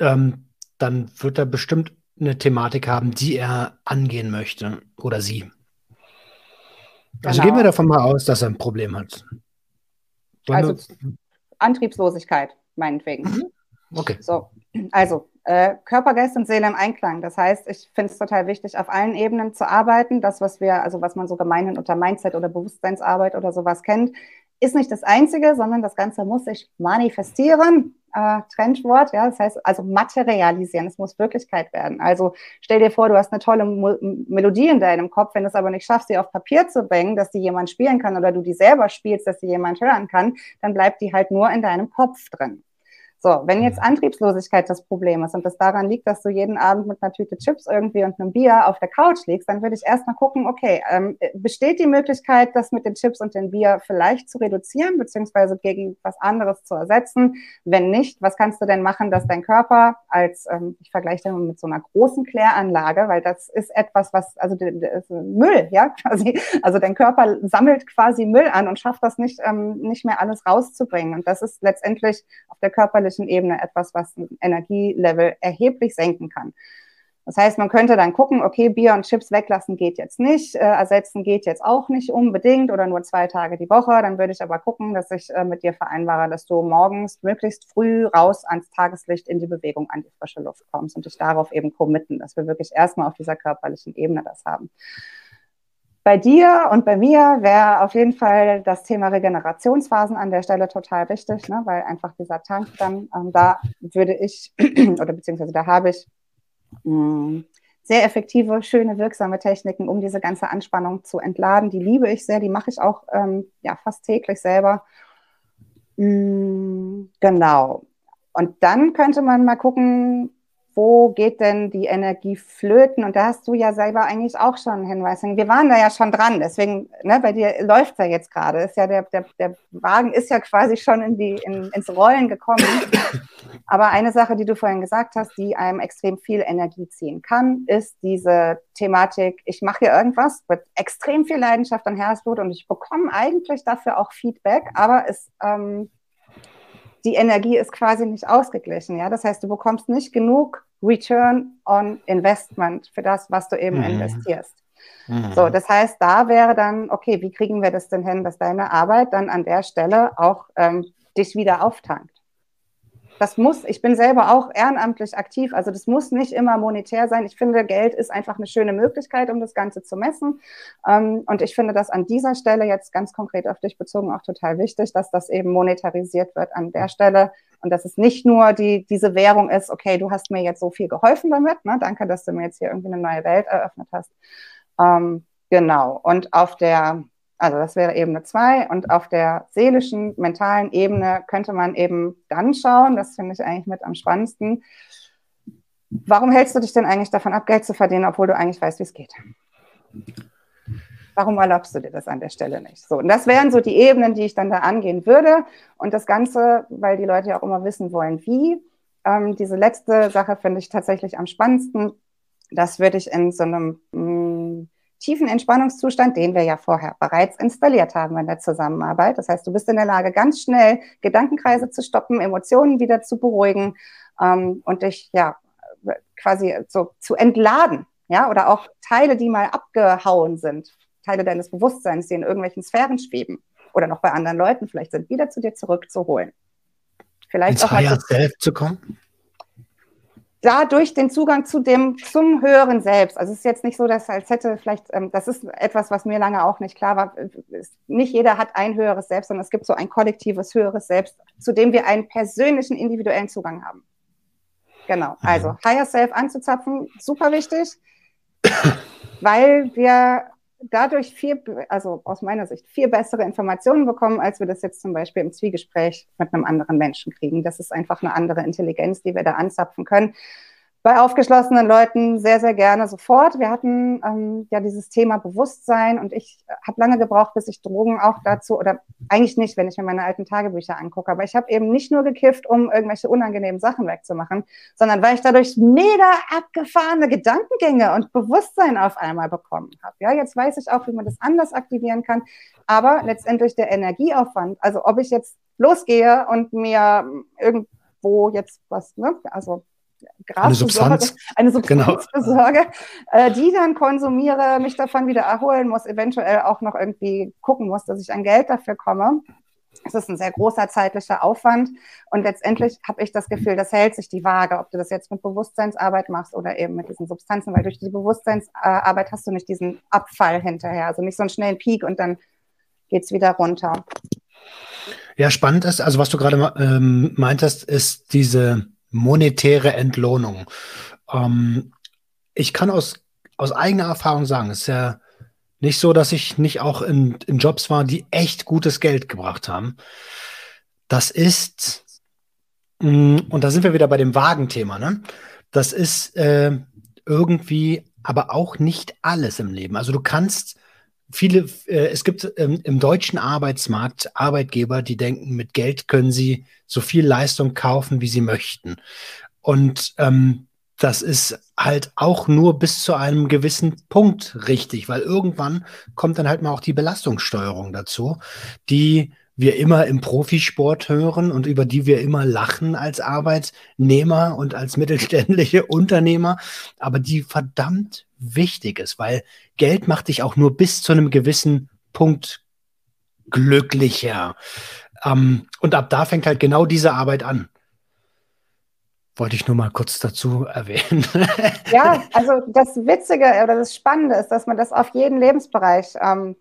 ähm, dann wird er bestimmt eine Thematik haben, die er angehen möchte oder sie. Also genau. gehen wir davon mal aus, dass er ein Problem hat. Also Antriebslosigkeit, meinetwegen. Mhm. Okay. So, also äh, Körper, Geist und Seele im Einklang. Das heißt, ich finde es total wichtig, auf allen Ebenen zu arbeiten. Das, was wir, also was man so gemeinhin unter Mindset oder Bewusstseinsarbeit oder sowas kennt, ist nicht das Einzige, sondern das Ganze muss sich manifestieren äh, Trendwort, ja, das heißt also materialisieren, es muss Wirklichkeit werden. Also stell dir vor, du hast eine tolle Mo Melodie in deinem Kopf, wenn du es aber nicht schaffst, sie auf Papier zu bringen, dass die jemand spielen kann oder du die selber spielst, dass sie jemand hören kann, dann bleibt die halt nur in deinem Kopf drin. So, wenn jetzt Antriebslosigkeit das Problem ist und das daran liegt, dass du jeden Abend mit einer Tüte Chips irgendwie und einem Bier auf der Couch liegst, dann würde ich erstmal gucken, okay, ähm, besteht die Möglichkeit, das mit den Chips und dem Bier vielleicht zu reduzieren, beziehungsweise gegen was anderes zu ersetzen? Wenn nicht, was kannst du denn machen, dass dein Körper als, ähm, ich vergleiche den mit so einer großen Kläranlage, weil das ist etwas, was, also Müll, ja, quasi, also dein Körper sammelt quasi Müll an und schafft das nicht, ähm, nicht mehr alles rauszubringen. Und das ist letztendlich auf der körperlichen körperlichen Ebene etwas, was ein Energielevel erheblich senken kann. Das heißt, man könnte dann gucken, okay, Bier und Chips weglassen geht jetzt nicht, äh, ersetzen geht jetzt auch nicht unbedingt oder nur zwei Tage die Woche. Dann würde ich aber gucken, dass ich äh, mit dir vereinbare, dass du morgens möglichst früh raus ans Tageslicht in die Bewegung, an die frische Luft kommst und dich darauf eben committen, dass wir wirklich erstmal auf dieser körperlichen Ebene das haben. Bei dir und bei mir wäre auf jeden Fall das Thema Regenerationsphasen an der Stelle total wichtig, ne? weil einfach dieser Tank dann, ähm, da würde ich, oder beziehungsweise da habe ich mh, mm, sehr effektive, schöne, wirksame Techniken, um diese ganze Anspannung zu entladen. Die liebe ich sehr, die mache ich auch ähm, ja, fast täglich selber. Mm, genau. Und dann könnte man mal gucken, wo geht denn die Energie flöten? Und da hast du ja selber eigentlich auch schon einen Hinweis. Wir waren da ja schon dran, deswegen, ne, bei dir läuft es ja jetzt gerade. Ist ja der, der, der Wagen ist ja quasi schon in die, in, ins Rollen gekommen. Aber eine Sache, die du vorhin gesagt hast, die einem extrem viel Energie ziehen kann, ist diese Thematik, ich mache hier irgendwas mit extrem viel Leidenschaft und Herzblut und ich bekomme eigentlich dafür auch Feedback, aber es ähm, die Energie ist quasi nicht ausgeglichen. Ja? Das heißt, du bekommst nicht genug Return on Investment für das, was du eben mhm. investierst. Mhm. So, das heißt, da wäre dann, okay, wie kriegen wir das denn hin, dass deine Arbeit dann an der Stelle auch ähm, dich wieder auftankt? Das muss, ich bin selber auch ehrenamtlich aktiv, also das muss nicht immer monetär sein. Ich finde, Geld ist einfach eine schöne Möglichkeit, um das Ganze zu messen. Ähm, und ich finde das an dieser Stelle jetzt ganz konkret auf dich bezogen auch total wichtig, dass das eben monetarisiert wird an der Stelle und dass es nicht nur die, diese Währung ist, okay, du hast mir jetzt so viel geholfen damit, ne? danke, dass du mir jetzt hier irgendwie eine neue Welt eröffnet hast. Ähm, genau. Und auf der also das wäre Ebene zwei. Und auf der seelischen, mentalen Ebene könnte man eben dann schauen, das finde ich eigentlich mit am spannendsten, warum hältst du dich denn eigentlich davon ab, Geld zu verdienen, obwohl du eigentlich weißt, wie es geht? Warum erlaubst du dir das an der Stelle nicht? So, und das wären so die Ebenen, die ich dann da angehen würde. Und das Ganze, weil die Leute ja auch immer wissen wollen, wie. Ähm, diese letzte Sache finde ich tatsächlich am spannendsten. Das würde ich in so einem mm, tiefen Entspannungszustand, den wir ja vorher bereits installiert haben in der Zusammenarbeit. Das heißt, du bist in der Lage, ganz schnell Gedankenkreise zu stoppen, Emotionen wieder zu beruhigen ähm, und dich ja quasi so zu entladen, ja, oder auch Teile, die mal abgehauen sind, Teile deines Bewusstseins, die in irgendwelchen Sphären schweben oder noch bei anderen Leuten vielleicht sind, wieder zu dir zurückzuholen. Vielleicht Ins auch mal zu, zu kommen dadurch den Zugang zu dem, zum höheren Selbst. Also es ist jetzt nicht so, dass als hätte vielleicht, ähm, das ist etwas, was mir lange auch nicht klar war. Nicht jeder hat ein höheres Selbst, sondern es gibt so ein kollektives höheres Selbst, zu dem wir einen persönlichen, individuellen Zugang haben. Genau. Mhm. Also Higher Self anzuzapfen, super wichtig, weil wir dadurch viel, also aus meiner Sicht, viel bessere Informationen bekommen, als wir das jetzt zum Beispiel im Zwiegespräch mit einem anderen Menschen kriegen. Das ist einfach eine andere Intelligenz, die wir da anzapfen können bei aufgeschlossenen Leuten sehr, sehr gerne sofort. Wir hatten ähm, ja dieses Thema Bewusstsein und ich habe lange gebraucht, bis ich Drogen auch dazu, oder eigentlich nicht, wenn ich mir meine alten Tagebücher angucke, aber ich habe eben nicht nur gekifft, um irgendwelche unangenehmen Sachen wegzumachen, sondern weil ich dadurch mega abgefahrene Gedankengänge und Bewusstsein auf einmal bekommen habe. Ja, jetzt weiß ich auch, wie man das anders aktivieren kann, aber letztendlich der Energieaufwand, also ob ich jetzt losgehe und mir irgendwo jetzt was, ne, also Gras eine Substanz, eine Substanz genau. besorge, äh, die dann konsumiere, mich davon wieder erholen muss, eventuell auch noch irgendwie gucken muss, dass ich an Geld dafür komme. Es ist ein sehr großer zeitlicher Aufwand und letztendlich habe ich das Gefühl, das hält sich die Waage, ob du das jetzt mit Bewusstseinsarbeit machst oder eben mit diesen Substanzen, weil durch die Bewusstseinsarbeit hast du nicht diesen Abfall hinterher, also nicht so einen schnellen Peak und dann geht es wieder runter. Ja, spannend ist, also was du gerade ähm, meintest, ist diese monetäre Entlohnung. Ähm, ich kann aus, aus eigener Erfahrung sagen, es ist ja nicht so, dass ich nicht auch in, in Jobs war, die echt gutes Geld gebracht haben. Das ist, mm, und da sind wir wieder bei dem Wagenthema, ne? Das ist äh, irgendwie aber auch nicht alles im Leben. Also du kannst viele, äh, es gibt ähm, im deutschen Arbeitsmarkt Arbeitgeber, die denken, mit Geld können sie so viel Leistung kaufen, wie sie möchten. Und ähm, das ist halt auch nur bis zu einem gewissen Punkt richtig, weil irgendwann kommt dann halt mal auch die Belastungssteuerung dazu, die wir immer im Profisport hören und über die wir immer lachen als Arbeitnehmer und als mittelständische Unternehmer, aber die verdammt wichtig ist, weil Geld macht dich auch nur bis zu einem gewissen Punkt glücklicher. Ähm, und ab da fängt halt genau diese Arbeit an. wollte ich nur mal kurz dazu erwähnen. ja, also das Witzige oder das Spannende ist, dass man das auf jeden Lebensbereich ähm,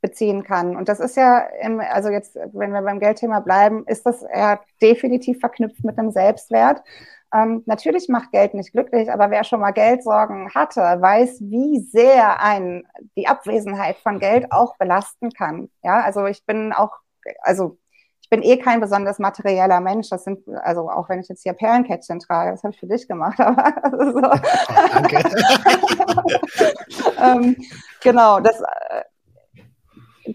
beziehen kann. Und das ist ja, im, also jetzt, wenn wir beim Geldthema bleiben, ist das ja definitiv verknüpft mit einem Selbstwert. Ähm, natürlich macht Geld nicht glücklich, aber wer schon mal Geldsorgen hatte, weiß, wie sehr ein die Abwesenheit von Geld auch belasten kann. Ja, also ich bin auch, also ich bin eh kein besonders materieller Mensch. Das sind, also auch wenn ich jetzt hier Perlenkettchen trage, das habe ich für dich gemacht, aber so. Danke. ähm, genau, das,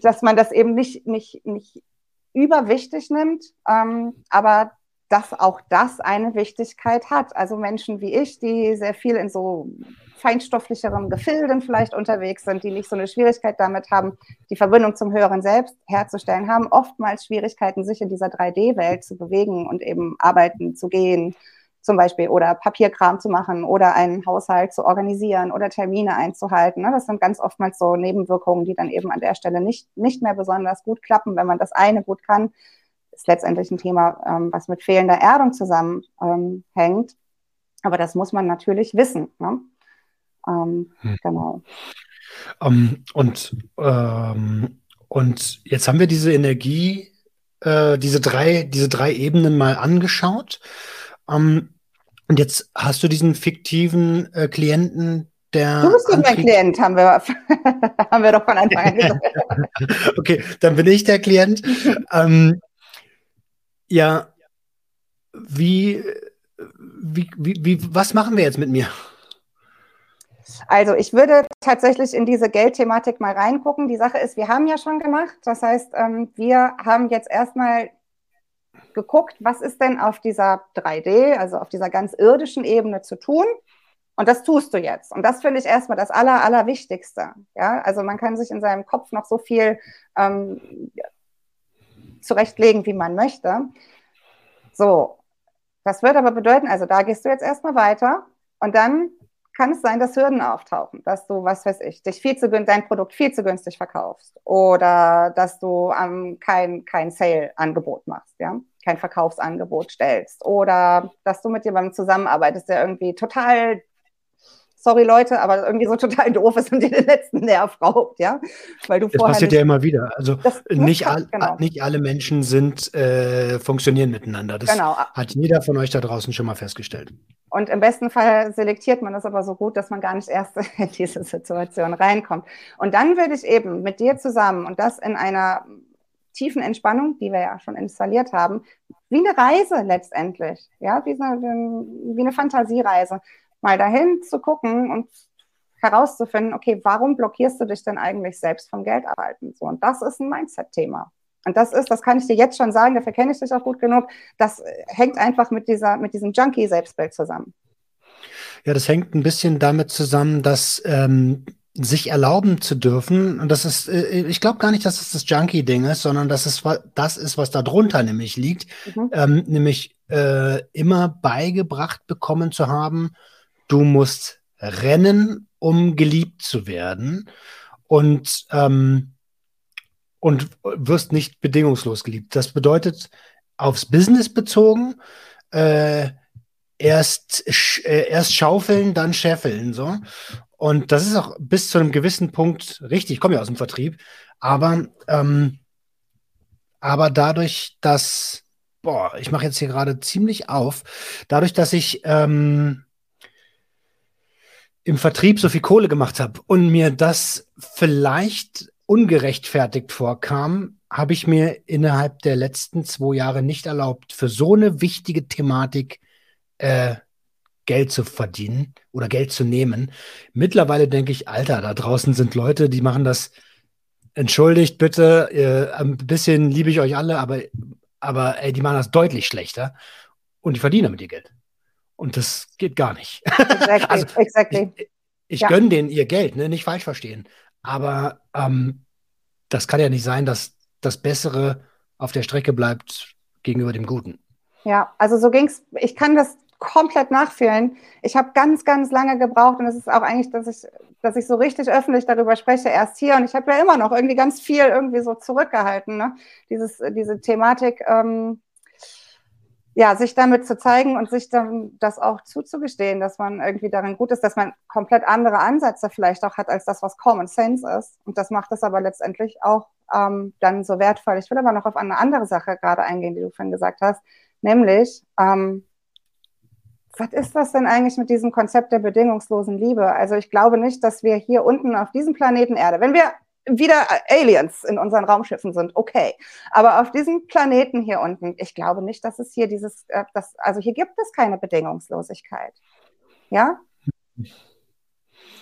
dass man das eben nicht, nicht, nicht überwichtig nimmt, ähm, aber dass auch das eine Wichtigkeit hat. Also Menschen wie ich, die sehr viel in so feinstofflicheren Gefilden vielleicht unterwegs sind, die nicht so eine Schwierigkeit damit haben, die Verbindung zum höheren Selbst herzustellen, haben oftmals Schwierigkeiten, sich in dieser 3D-Welt zu bewegen und eben arbeiten zu gehen, zum Beispiel, oder Papierkram zu machen oder einen Haushalt zu organisieren oder Termine einzuhalten. Ne? Das sind ganz oftmals so Nebenwirkungen, die dann eben an der Stelle nicht, nicht mehr besonders gut klappen. Wenn man das eine gut kann, ist letztendlich ein Thema, ähm, was mit fehlender Erdung zusammenhängt. Ähm, Aber das muss man natürlich wissen. Ne? Ähm, hm. Genau. Um, und, ähm, und jetzt haben wir diese Energie, äh, diese, drei, diese drei Ebenen mal angeschaut. Um, und jetzt hast du diesen fiktiven äh, Klienten, der. Du bist nicht mein Klient, haben wir, haben wir doch von Anfang an gesagt. okay, dann bin ich der Klient. ähm, ja, wie, wie, wie, wie, was machen wir jetzt mit mir? Also ich würde tatsächlich in diese Geldthematik mal reingucken. Die Sache ist, wir haben ja schon gemacht. Das heißt, ähm, wir haben jetzt erstmal geguckt, was ist denn auf dieser 3D, also auf dieser ganz irdischen Ebene zu tun. Und das tust du jetzt. Und das finde ich erstmal das Aller, Allerwichtigste. Ja, also man kann sich in seinem Kopf noch so viel ähm, zurechtlegen, wie man möchte. So. Das würde aber bedeuten, also da gehst du jetzt erstmal weiter und dann kann es sein, dass Hürden auftauchen, dass du, was weiß ich, dich viel zu dein Produkt viel zu günstig verkaufst oder dass du ähm, kein, kein Sale-Angebot machst, ja, kein Verkaufsangebot stellst oder dass du mit jemandem zusammenarbeitest, der irgendwie total sorry Leute, aber irgendwie so total doof ist und dir den letzten Nerv raubt, ja. Weil du das passiert ja immer wieder. Also nicht, all, genau. nicht alle Menschen sind, äh, funktionieren miteinander. Das genau. hat jeder von euch da draußen schon mal festgestellt. Und im besten Fall selektiert man das aber so gut, dass man gar nicht erst in diese Situation reinkommt. Und dann würde ich eben mit dir zusammen und das in einer tiefen Entspannung, die wir ja schon installiert haben, wie eine Reise letztendlich, ja, wie eine, wie eine Fantasiereise, mal dahin zu gucken und herauszufinden, okay, warum blockierst du dich denn eigentlich selbst vom Geld erhalten? So, und das ist ein Mindset-Thema. Und das ist, das kann ich dir jetzt schon sagen, dafür kenne ich dich auch gut genug, das äh, hängt einfach mit, dieser, mit diesem Junkie-Selbstbild zusammen. Ja, das hängt ein bisschen damit zusammen, dass ähm, sich erlauben zu dürfen, und das ist, äh, ich glaube gar nicht, dass es das Junkie-Ding ist, sondern dass es das ist, was da drunter nämlich liegt, mhm. ähm, nämlich äh, immer beigebracht bekommen zu haben, du musst rennen, um geliebt zu werden. Und ähm, und wirst nicht bedingungslos geliebt. Das bedeutet aufs Business bezogen, äh, erst, äh, erst schaufeln, dann scheffeln, so. Und das ist auch bis zu einem gewissen Punkt richtig. Ich komme ja aus dem Vertrieb, aber, ähm, aber dadurch, dass, boah, ich mache jetzt hier gerade ziemlich auf, dadurch, dass ich ähm, im Vertrieb so viel Kohle gemacht habe und mir das vielleicht ungerechtfertigt vorkam, habe ich mir innerhalb der letzten zwei Jahre nicht erlaubt, für so eine wichtige Thematik äh, Geld zu verdienen oder Geld zu nehmen. Mittlerweile denke ich, Alter, da draußen sind Leute, die machen das. Entschuldigt bitte, äh, ein bisschen liebe ich euch alle, aber, aber ey, die machen das deutlich schlechter und die verdienen damit ihr Geld. Und das geht gar nicht. Exactly, also, exactly. Ich, ich ja. gönne denen ihr Geld, ne? nicht falsch verstehen. Aber ähm, das kann ja nicht sein, dass das Bessere auf der Strecke bleibt gegenüber dem Guten. Ja, also so ging es. Ich kann das komplett nachfühlen. Ich habe ganz, ganz lange gebraucht und es ist auch eigentlich, dass ich, dass ich so richtig öffentlich darüber spreche, erst hier. Und ich habe ja immer noch irgendwie ganz viel irgendwie so zurückgehalten. Ne? Dieses, diese Thematik, ähm, ja, sich damit zu zeigen und sich dann das auch zuzugestehen, dass man irgendwie darin gut ist, dass man komplett andere Ansätze vielleicht auch hat als das, was Common Sense ist. Und das macht es aber letztendlich auch ähm, dann so wertvoll. Ich will aber noch auf eine andere Sache gerade eingehen, die du vorhin gesagt hast, nämlich, ähm, was ist das denn eigentlich mit diesem Konzept der bedingungslosen Liebe? Also ich glaube nicht, dass wir hier unten auf diesem Planeten Erde, wenn wir wieder Aliens in unseren Raumschiffen sind, okay. Aber auf diesem Planeten hier unten, ich glaube nicht, dass es hier dieses, äh, das, also hier gibt es keine Bedingungslosigkeit. Ja?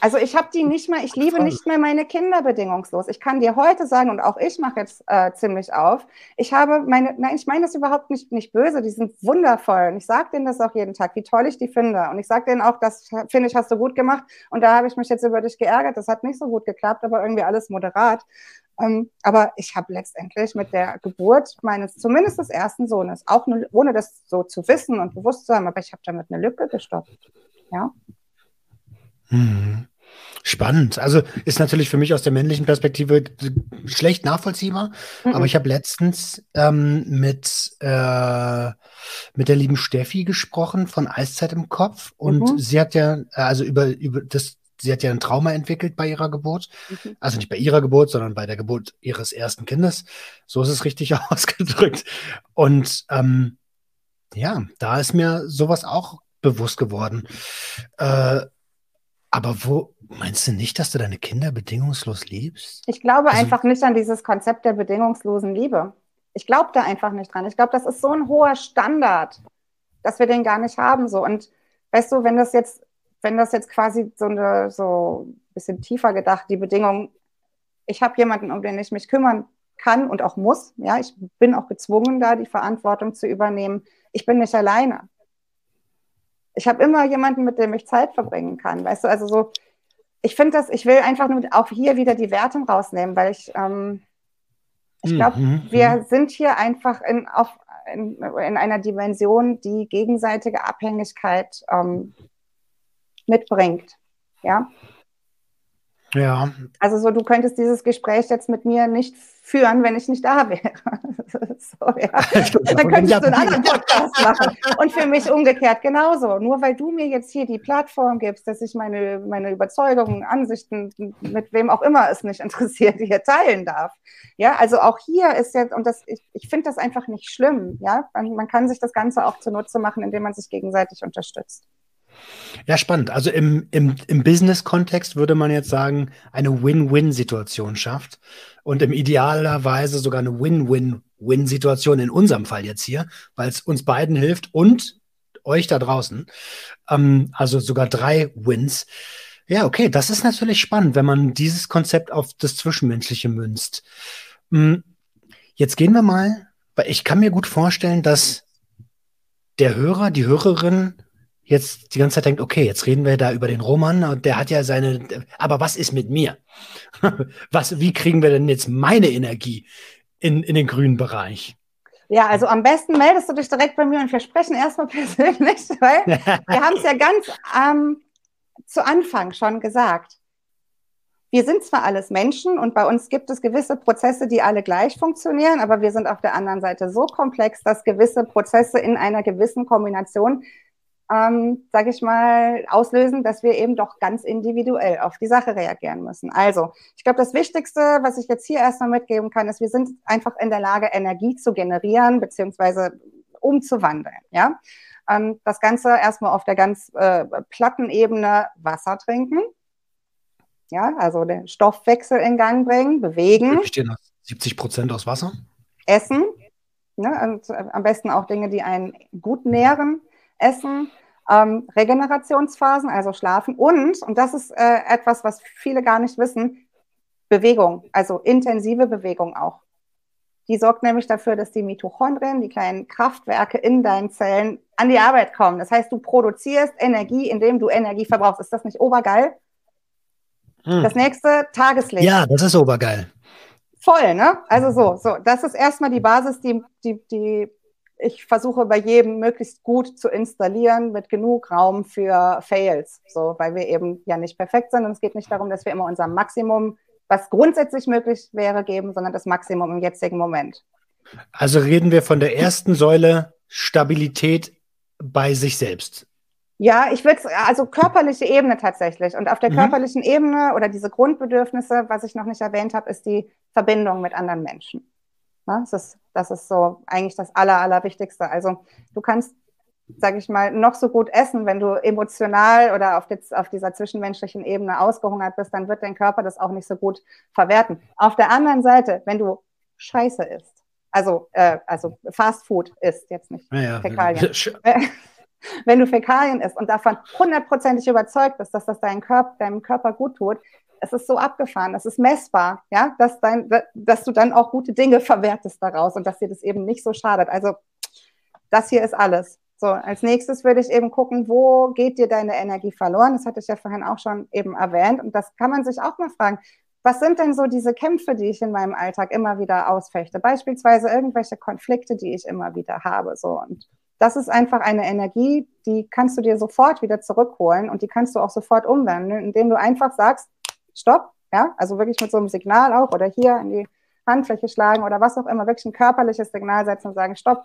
Also ich habe die nicht mehr, ich liebe nicht mehr meine Kinder bedingungslos. Ich kann dir heute sagen, und auch ich mache jetzt äh, ziemlich auf, ich habe meine, nein, ich meine das überhaupt nicht, nicht böse, die sind wundervoll. Und ich sage denen das auch jeden Tag, wie toll ich die finde. Und ich sage denen auch, das finde ich, hast du gut gemacht. Und da habe ich mich jetzt über dich geärgert. Das hat nicht so gut geklappt, aber irgendwie alles moderat. Ähm, aber ich habe letztendlich mit der Geburt meines, zumindest des ersten Sohnes, auch nur, ohne das so zu wissen und bewusst zu haben, aber ich habe damit eine Lücke gestoppt. Ja. Mhm. Spannend. Also ist natürlich für mich aus der männlichen Perspektive schlecht nachvollziehbar. Mhm. Aber ich habe letztens ähm, mit, äh, mit der lieben Steffi gesprochen von Eiszeit im Kopf. Und mhm. sie hat ja, also über, über das, sie hat ja ein Trauma entwickelt bei ihrer Geburt. Mhm. Also nicht bei ihrer Geburt, sondern bei der Geburt ihres ersten Kindes. So ist es richtig ausgedrückt. Und ähm, ja, da ist mir sowas auch bewusst geworden. Äh, aber wo meinst du nicht, dass du deine Kinder bedingungslos liebst? Ich glaube also, einfach nicht an dieses Konzept der bedingungslosen Liebe. Ich glaube da einfach nicht dran. Ich glaube, das ist so ein hoher Standard, dass wir den gar nicht haben. So. Und weißt du, wenn das jetzt, wenn das jetzt quasi so eine so ein bisschen tiefer gedacht, die Bedingung, ich habe jemanden, um den ich mich kümmern kann und auch muss. Ja, ich bin auch gezwungen, da die Verantwortung zu übernehmen. Ich bin nicht alleine ich habe immer jemanden, mit dem ich Zeit verbringen kann. Weißt du, also so, ich finde das, ich will einfach nur auch hier wieder die Wertung rausnehmen, weil ich, ähm, ich glaube, mhm. wir mhm. sind hier einfach in, auf, in, in, einer Dimension, die gegenseitige Abhängigkeit ähm, mitbringt. Ja. Ja. Also so, du könntest dieses Gespräch jetzt mit mir nicht führen, wenn ich nicht da wäre. so, ja. Dann könntest du einen anderen Podcast machen. Und für mich umgekehrt genauso. Nur weil du mir jetzt hier die Plattform gibst, dass ich meine, meine Überzeugungen, Ansichten, mit wem auch immer es nicht interessiert, hier teilen darf. Ja, also auch hier ist jetzt, und das, ich, ich finde das einfach nicht schlimm. Ja, man, man kann sich das Ganze auch zunutze machen, indem man sich gegenseitig unterstützt. Ja, spannend. Also im, im, im Business-Kontext würde man jetzt sagen, eine Win-Win-Situation schafft und im idealerweise sogar eine Win-Win-Win-Situation in unserem Fall jetzt hier, weil es uns beiden hilft und euch da draußen. Ähm, also sogar drei Wins. Ja, okay, das ist natürlich spannend, wenn man dieses Konzept auf das Zwischenmenschliche münzt. Hm, jetzt gehen wir mal, weil ich kann mir gut vorstellen, dass der Hörer, die Hörerin jetzt die ganze Zeit denkt, okay, jetzt reden wir da über den Roman und der hat ja seine, aber was ist mit mir? was, wie kriegen wir denn jetzt meine Energie in, in den grünen Bereich? Ja, also am besten meldest du dich direkt bei mir und wir sprechen erstmal persönlich, weil wir haben es ja ganz ähm, zu Anfang schon gesagt. Wir sind zwar alles Menschen und bei uns gibt es gewisse Prozesse, die alle gleich funktionieren, aber wir sind auf der anderen Seite so komplex, dass gewisse Prozesse in einer gewissen Kombination ähm, sage ich mal, auslösen, dass wir eben doch ganz individuell auf die Sache reagieren müssen. Also, ich glaube, das Wichtigste, was ich jetzt hier erstmal mitgeben kann, ist, wir sind einfach in der Lage, Energie zu generieren beziehungsweise umzuwandeln. Ja, ähm, das Ganze erstmal auf der ganz äh, platten Ebene Wasser trinken. Ja, also den Stoffwechsel in Gang bringen, bewegen. Bestehen 70 Prozent aus Wasser. Essen. Ne, und äh, am besten auch Dinge, die einen gut nähren. Essen, ähm, Regenerationsphasen, also Schlafen und, und das ist äh, etwas, was viele gar nicht wissen, Bewegung, also intensive Bewegung auch. Die sorgt nämlich dafür, dass die Mitochondrien, die kleinen Kraftwerke in deinen Zellen, an die Arbeit kommen. Das heißt, du produzierst Energie, indem du Energie verbrauchst. Ist das nicht obergeil? Hm. Das nächste, Tageslicht. Ja, das ist obergeil. Voll, ne? Also so, so. Das ist erstmal die Basis, die, die, die ich versuche bei jedem möglichst gut zu installieren mit genug Raum für Fails, so, weil wir eben ja nicht perfekt sind und es geht nicht darum, dass wir immer unser Maximum, was grundsätzlich möglich wäre, geben, sondern das Maximum im jetzigen Moment. Also reden wir von der ersten Säule Stabilität bei sich selbst. Ja, ich würde also körperliche Ebene tatsächlich. Und auf der mhm. körperlichen Ebene oder diese Grundbedürfnisse, was ich noch nicht erwähnt habe, ist die Verbindung mit anderen Menschen. Ja, das, ist, das ist so eigentlich das Aller, Allerwichtigste. Also du kannst, sage ich mal, noch so gut essen, wenn du emotional oder auf, die, auf dieser zwischenmenschlichen Ebene ausgehungert bist, dann wird dein Körper das auch nicht so gut verwerten. Auf der anderen Seite, wenn du Scheiße isst, also, äh, also Fast Food isst, jetzt nicht ja, ja. Fäkalien. wenn du Fäkalien isst und davon hundertprozentig überzeugt bist, dass das deinem Körper, deinem Körper gut tut, es ist so abgefahren, es ist messbar, ja, dass, dein, dass du dann auch gute Dinge verwertest daraus und dass dir das eben nicht so schadet. Also das hier ist alles. So, als nächstes würde ich eben gucken, wo geht dir deine Energie verloren? Das hatte ich ja vorhin auch schon eben erwähnt. Und das kann man sich auch mal fragen. Was sind denn so diese Kämpfe, die ich in meinem Alltag immer wieder ausfechte? Beispielsweise irgendwelche Konflikte, die ich immer wieder habe. So. Und das ist einfach eine Energie, die kannst du dir sofort wieder zurückholen und die kannst du auch sofort umwandeln, indem du einfach sagst, stopp, ja, also wirklich mit so einem Signal auch oder hier in die Handfläche schlagen oder was auch immer, wirklich ein körperliches Signal setzen und sagen, stopp,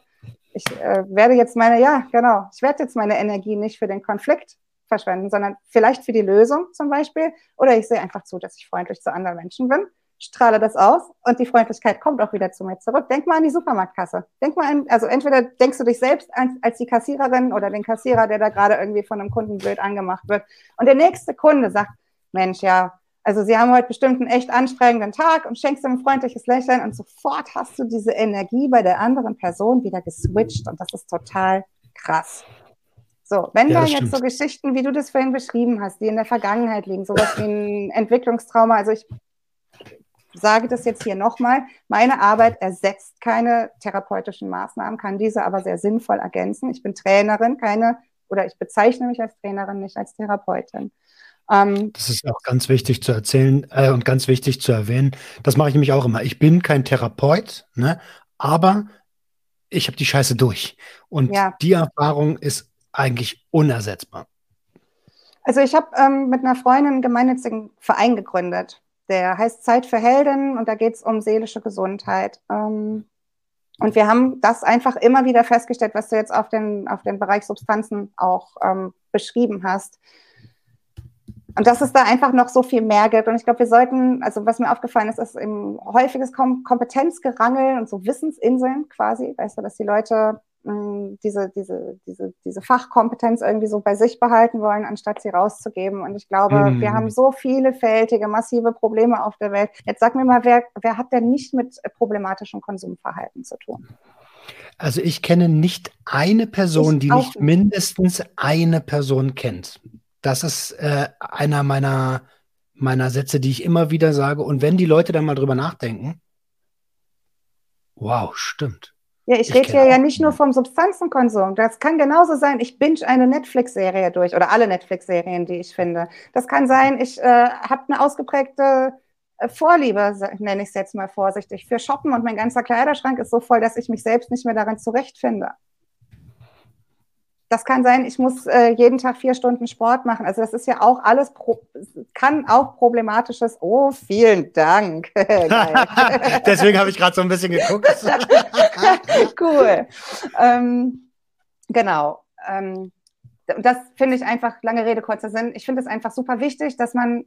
ich äh, werde jetzt meine, ja, genau, ich werde jetzt meine Energie nicht für den Konflikt verschwenden, sondern vielleicht für die Lösung zum Beispiel oder ich sehe einfach zu, dass ich freundlich zu anderen Menschen bin strahle das aus und die Freundlichkeit kommt auch wieder zu mir zurück. Denk mal an die Supermarktkasse. Denk mal an, also entweder denkst du dich selbst als, als die Kassiererin oder den Kassierer, der da gerade irgendwie von einem Kunden blöd angemacht wird. Und der nächste Kunde sagt, Mensch, ja, also Sie haben heute bestimmt einen echt anstrengenden Tag und schenkst ihm ein freundliches Lächeln und sofort hast du diese Energie bei der anderen Person wieder geswitcht und das ist total krass. So, wenn ja, da jetzt stimmt. so Geschichten, wie du das vorhin beschrieben hast, die in der Vergangenheit liegen, sowas wie ein Entwicklungstrauma, also ich sage das jetzt hier nochmal, meine Arbeit ersetzt keine therapeutischen Maßnahmen, kann diese aber sehr sinnvoll ergänzen. Ich bin Trainerin, keine, oder ich bezeichne mich als Trainerin, nicht als Therapeutin. Ähm, das ist auch ganz wichtig zu erzählen äh, und ganz wichtig zu erwähnen. Das mache ich nämlich auch immer. Ich bin kein Therapeut, ne, aber ich habe die Scheiße durch. Und ja. die Erfahrung ist eigentlich unersetzbar. Also ich habe ähm, mit einer Freundin einen gemeinnützigen Verein gegründet. Der heißt Zeit für Helden und da geht es um seelische Gesundheit. Ähm, und wir haben das einfach immer wieder festgestellt, was du jetzt auf den, auf den Bereich Substanzen auch ähm, beschrieben hast. Und dass es da einfach noch so viel mehr gibt. Und ich glaube, wir sollten, also was mir aufgefallen ist, ist eben häufiges Kom Kompetenzgerangel und so Wissensinseln quasi. Weißt du, dass die Leute diese, diese, diese, diese Fachkompetenz irgendwie so bei sich behalten wollen, anstatt sie rauszugeben. Und ich glaube, mhm. wir haben so vielfältige, massive Probleme auf der Welt. Jetzt sag mir mal, wer, wer hat denn nicht mit problematischem Konsumverhalten zu tun? Also ich kenne nicht eine Person, ich die nicht mindestens eine Person kennt. Das ist äh, einer meiner, meiner Sätze, die ich immer wieder sage. Und wenn die Leute dann mal drüber nachdenken, wow, stimmt. Ja, ich, ich rede hier ja nicht nur vom Substanzenkonsum. Das kann genauso sein, ich binge eine Netflix-Serie durch oder alle Netflix-Serien, die ich finde. Das kann sein, ich äh, habe eine ausgeprägte äh, Vorliebe, nenne ich es jetzt mal vorsichtig, für Shoppen und mein ganzer Kleiderschrank ist so voll, dass ich mich selbst nicht mehr darin zurechtfinde. Das kann sein, ich muss äh, jeden Tag vier Stunden Sport machen. Also das ist ja auch alles, kann auch problematisches. Oh, vielen Dank. Deswegen habe ich gerade so ein bisschen geguckt. cool. Ähm, genau. Ähm, das finde ich einfach, lange Rede, kurzer Sinn. Ich finde es einfach super wichtig, dass man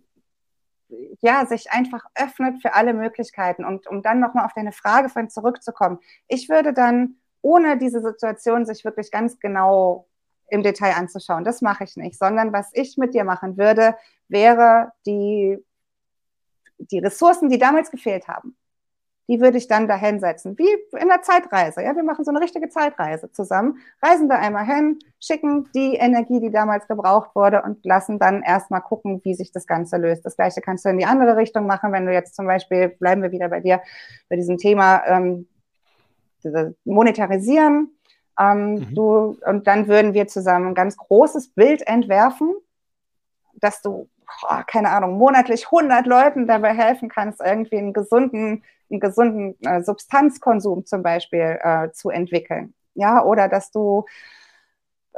ja, sich einfach öffnet für alle Möglichkeiten. Und um dann nochmal auf deine Frage von zurückzukommen. Ich würde dann ohne diese Situation sich wirklich ganz genau im Detail anzuschauen. Das mache ich nicht, sondern was ich mit dir machen würde, wäre die, die Ressourcen, die damals gefehlt haben, die würde ich dann dahin setzen, wie in der Zeitreise. Ja, wir machen so eine richtige Zeitreise zusammen, reisen da einmal hin, schicken die Energie, die damals gebraucht wurde und lassen dann erstmal gucken, wie sich das Ganze löst. Das Gleiche kannst du in die andere Richtung machen, wenn du jetzt zum Beispiel, bleiben wir wieder bei dir, bei diesem Thema ähm, Monetarisieren, ähm, mhm. du, und dann würden wir zusammen ein ganz großes Bild entwerfen, dass du, oh, keine Ahnung, monatlich 100 Leuten dabei helfen kannst, irgendwie einen gesunden, einen gesunden äh, Substanzkonsum zum Beispiel äh, zu entwickeln. Ja, oder dass du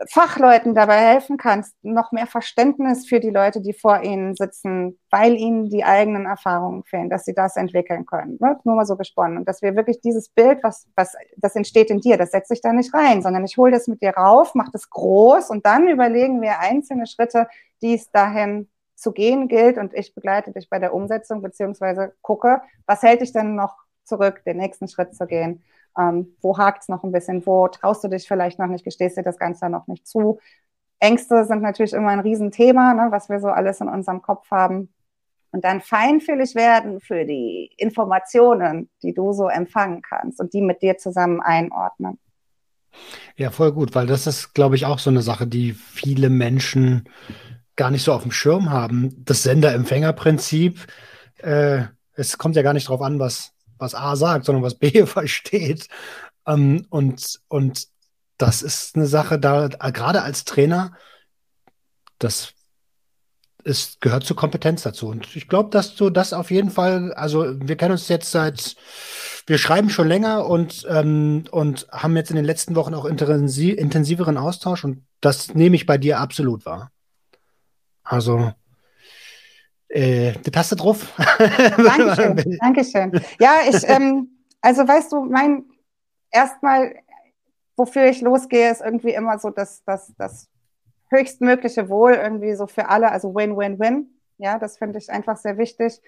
Fachleuten dabei helfen kannst, noch mehr Verständnis für die Leute, die vor ihnen sitzen, weil ihnen die eigenen Erfahrungen fehlen, dass sie das entwickeln können. Ne? Nur mal so gesponnen. Und dass wir wirklich dieses Bild, was, was das entsteht in dir, das setze ich da nicht rein, sondern ich hole das mit dir rauf, mache das groß und dann überlegen wir einzelne Schritte, die es dahin zu gehen gilt. Und ich begleite dich bei der Umsetzung, beziehungsweise gucke, was hält dich denn noch zurück, den nächsten Schritt zu gehen. Ähm, wo hakt es noch ein bisschen? Wo traust du dich vielleicht noch nicht? Gestehst dir das Ganze noch nicht zu? Ängste sind natürlich immer ein Riesenthema, ne, was wir so alles in unserem Kopf haben. Und dann feinfühlig werden für die Informationen, die du so empfangen kannst und die mit dir zusammen einordnen. Ja, voll gut, weil das ist, glaube ich, auch so eine Sache, die viele Menschen gar nicht so auf dem Schirm haben. Das Sender-Empfänger-Prinzip, äh, es kommt ja gar nicht darauf an, was, was A sagt, sondern was B versteht. Ähm, und, und das ist eine Sache, da gerade als Trainer, das ist, gehört zur Kompetenz dazu. Und ich glaube, dass du das auf jeden Fall, also wir kennen uns jetzt seit, wir schreiben schon länger und, ähm, und haben jetzt in den letzten Wochen auch intensiv, intensiveren Austausch und das nehme ich bei dir absolut wahr. Also äh, die Taste drauf. Dankeschön, Dankeschön. Ja, ich, ähm, also weißt du, mein erstmal, wofür ich losgehe, ist irgendwie immer so das, das, das höchstmögliche Wohl irgendwie so für alle, also Win-Win-Win. Ja, das finde ich einfach sehr wichtig.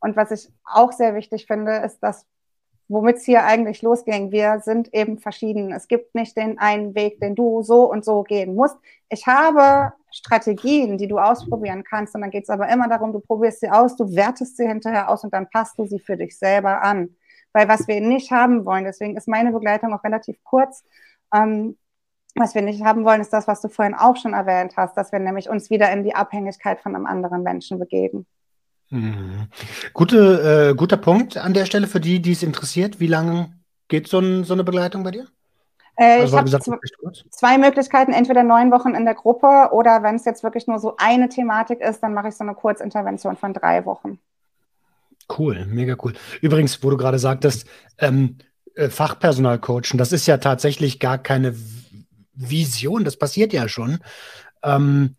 Und was ich auch sehr wichtig finde, ist, dass womit es hier eigentlich losging. Wir sind eben verschieden. Es gibt nicht den einen Weg, den du so und so gehen musst. Ich habe Strategien, die du ausprobieren kannst. Und dann geht es aber immer darum, du probierst sie aus, du wertest sie hinterher aus und dann passt du sie für dich selber an. Weil was wir nicht haben wollen, deswegen ist meine Begleitung auch relativ kurz. Ähm, was wir nicht haben wollen, ist das, was du vorhin auch schon erwähnt hast, dass wir nämlich uns wieder in die Abhängigkeit von einem anderen Menschen begeben. Mhm. Gute, äh, guter Punkt an der Stelle für die, die es interessiert. Wie lange geht so, ein, so eine Begleitung bei dir? Äh, also, ich habe zwei Möglichkeiten, entweder neun Wochen in der Gruppe oder wenn es jetzt wirklich nur so eine Thematik ist, dann mache ich so eine Kurzintervention von drei Wochen. Cool, mega cool. Übrigens, wo du gerade sagtest, ähm, äh, Fachpersonal coachen, das ist ja tatsächlich gar keine Vision, das passiert ja schon. Ähm,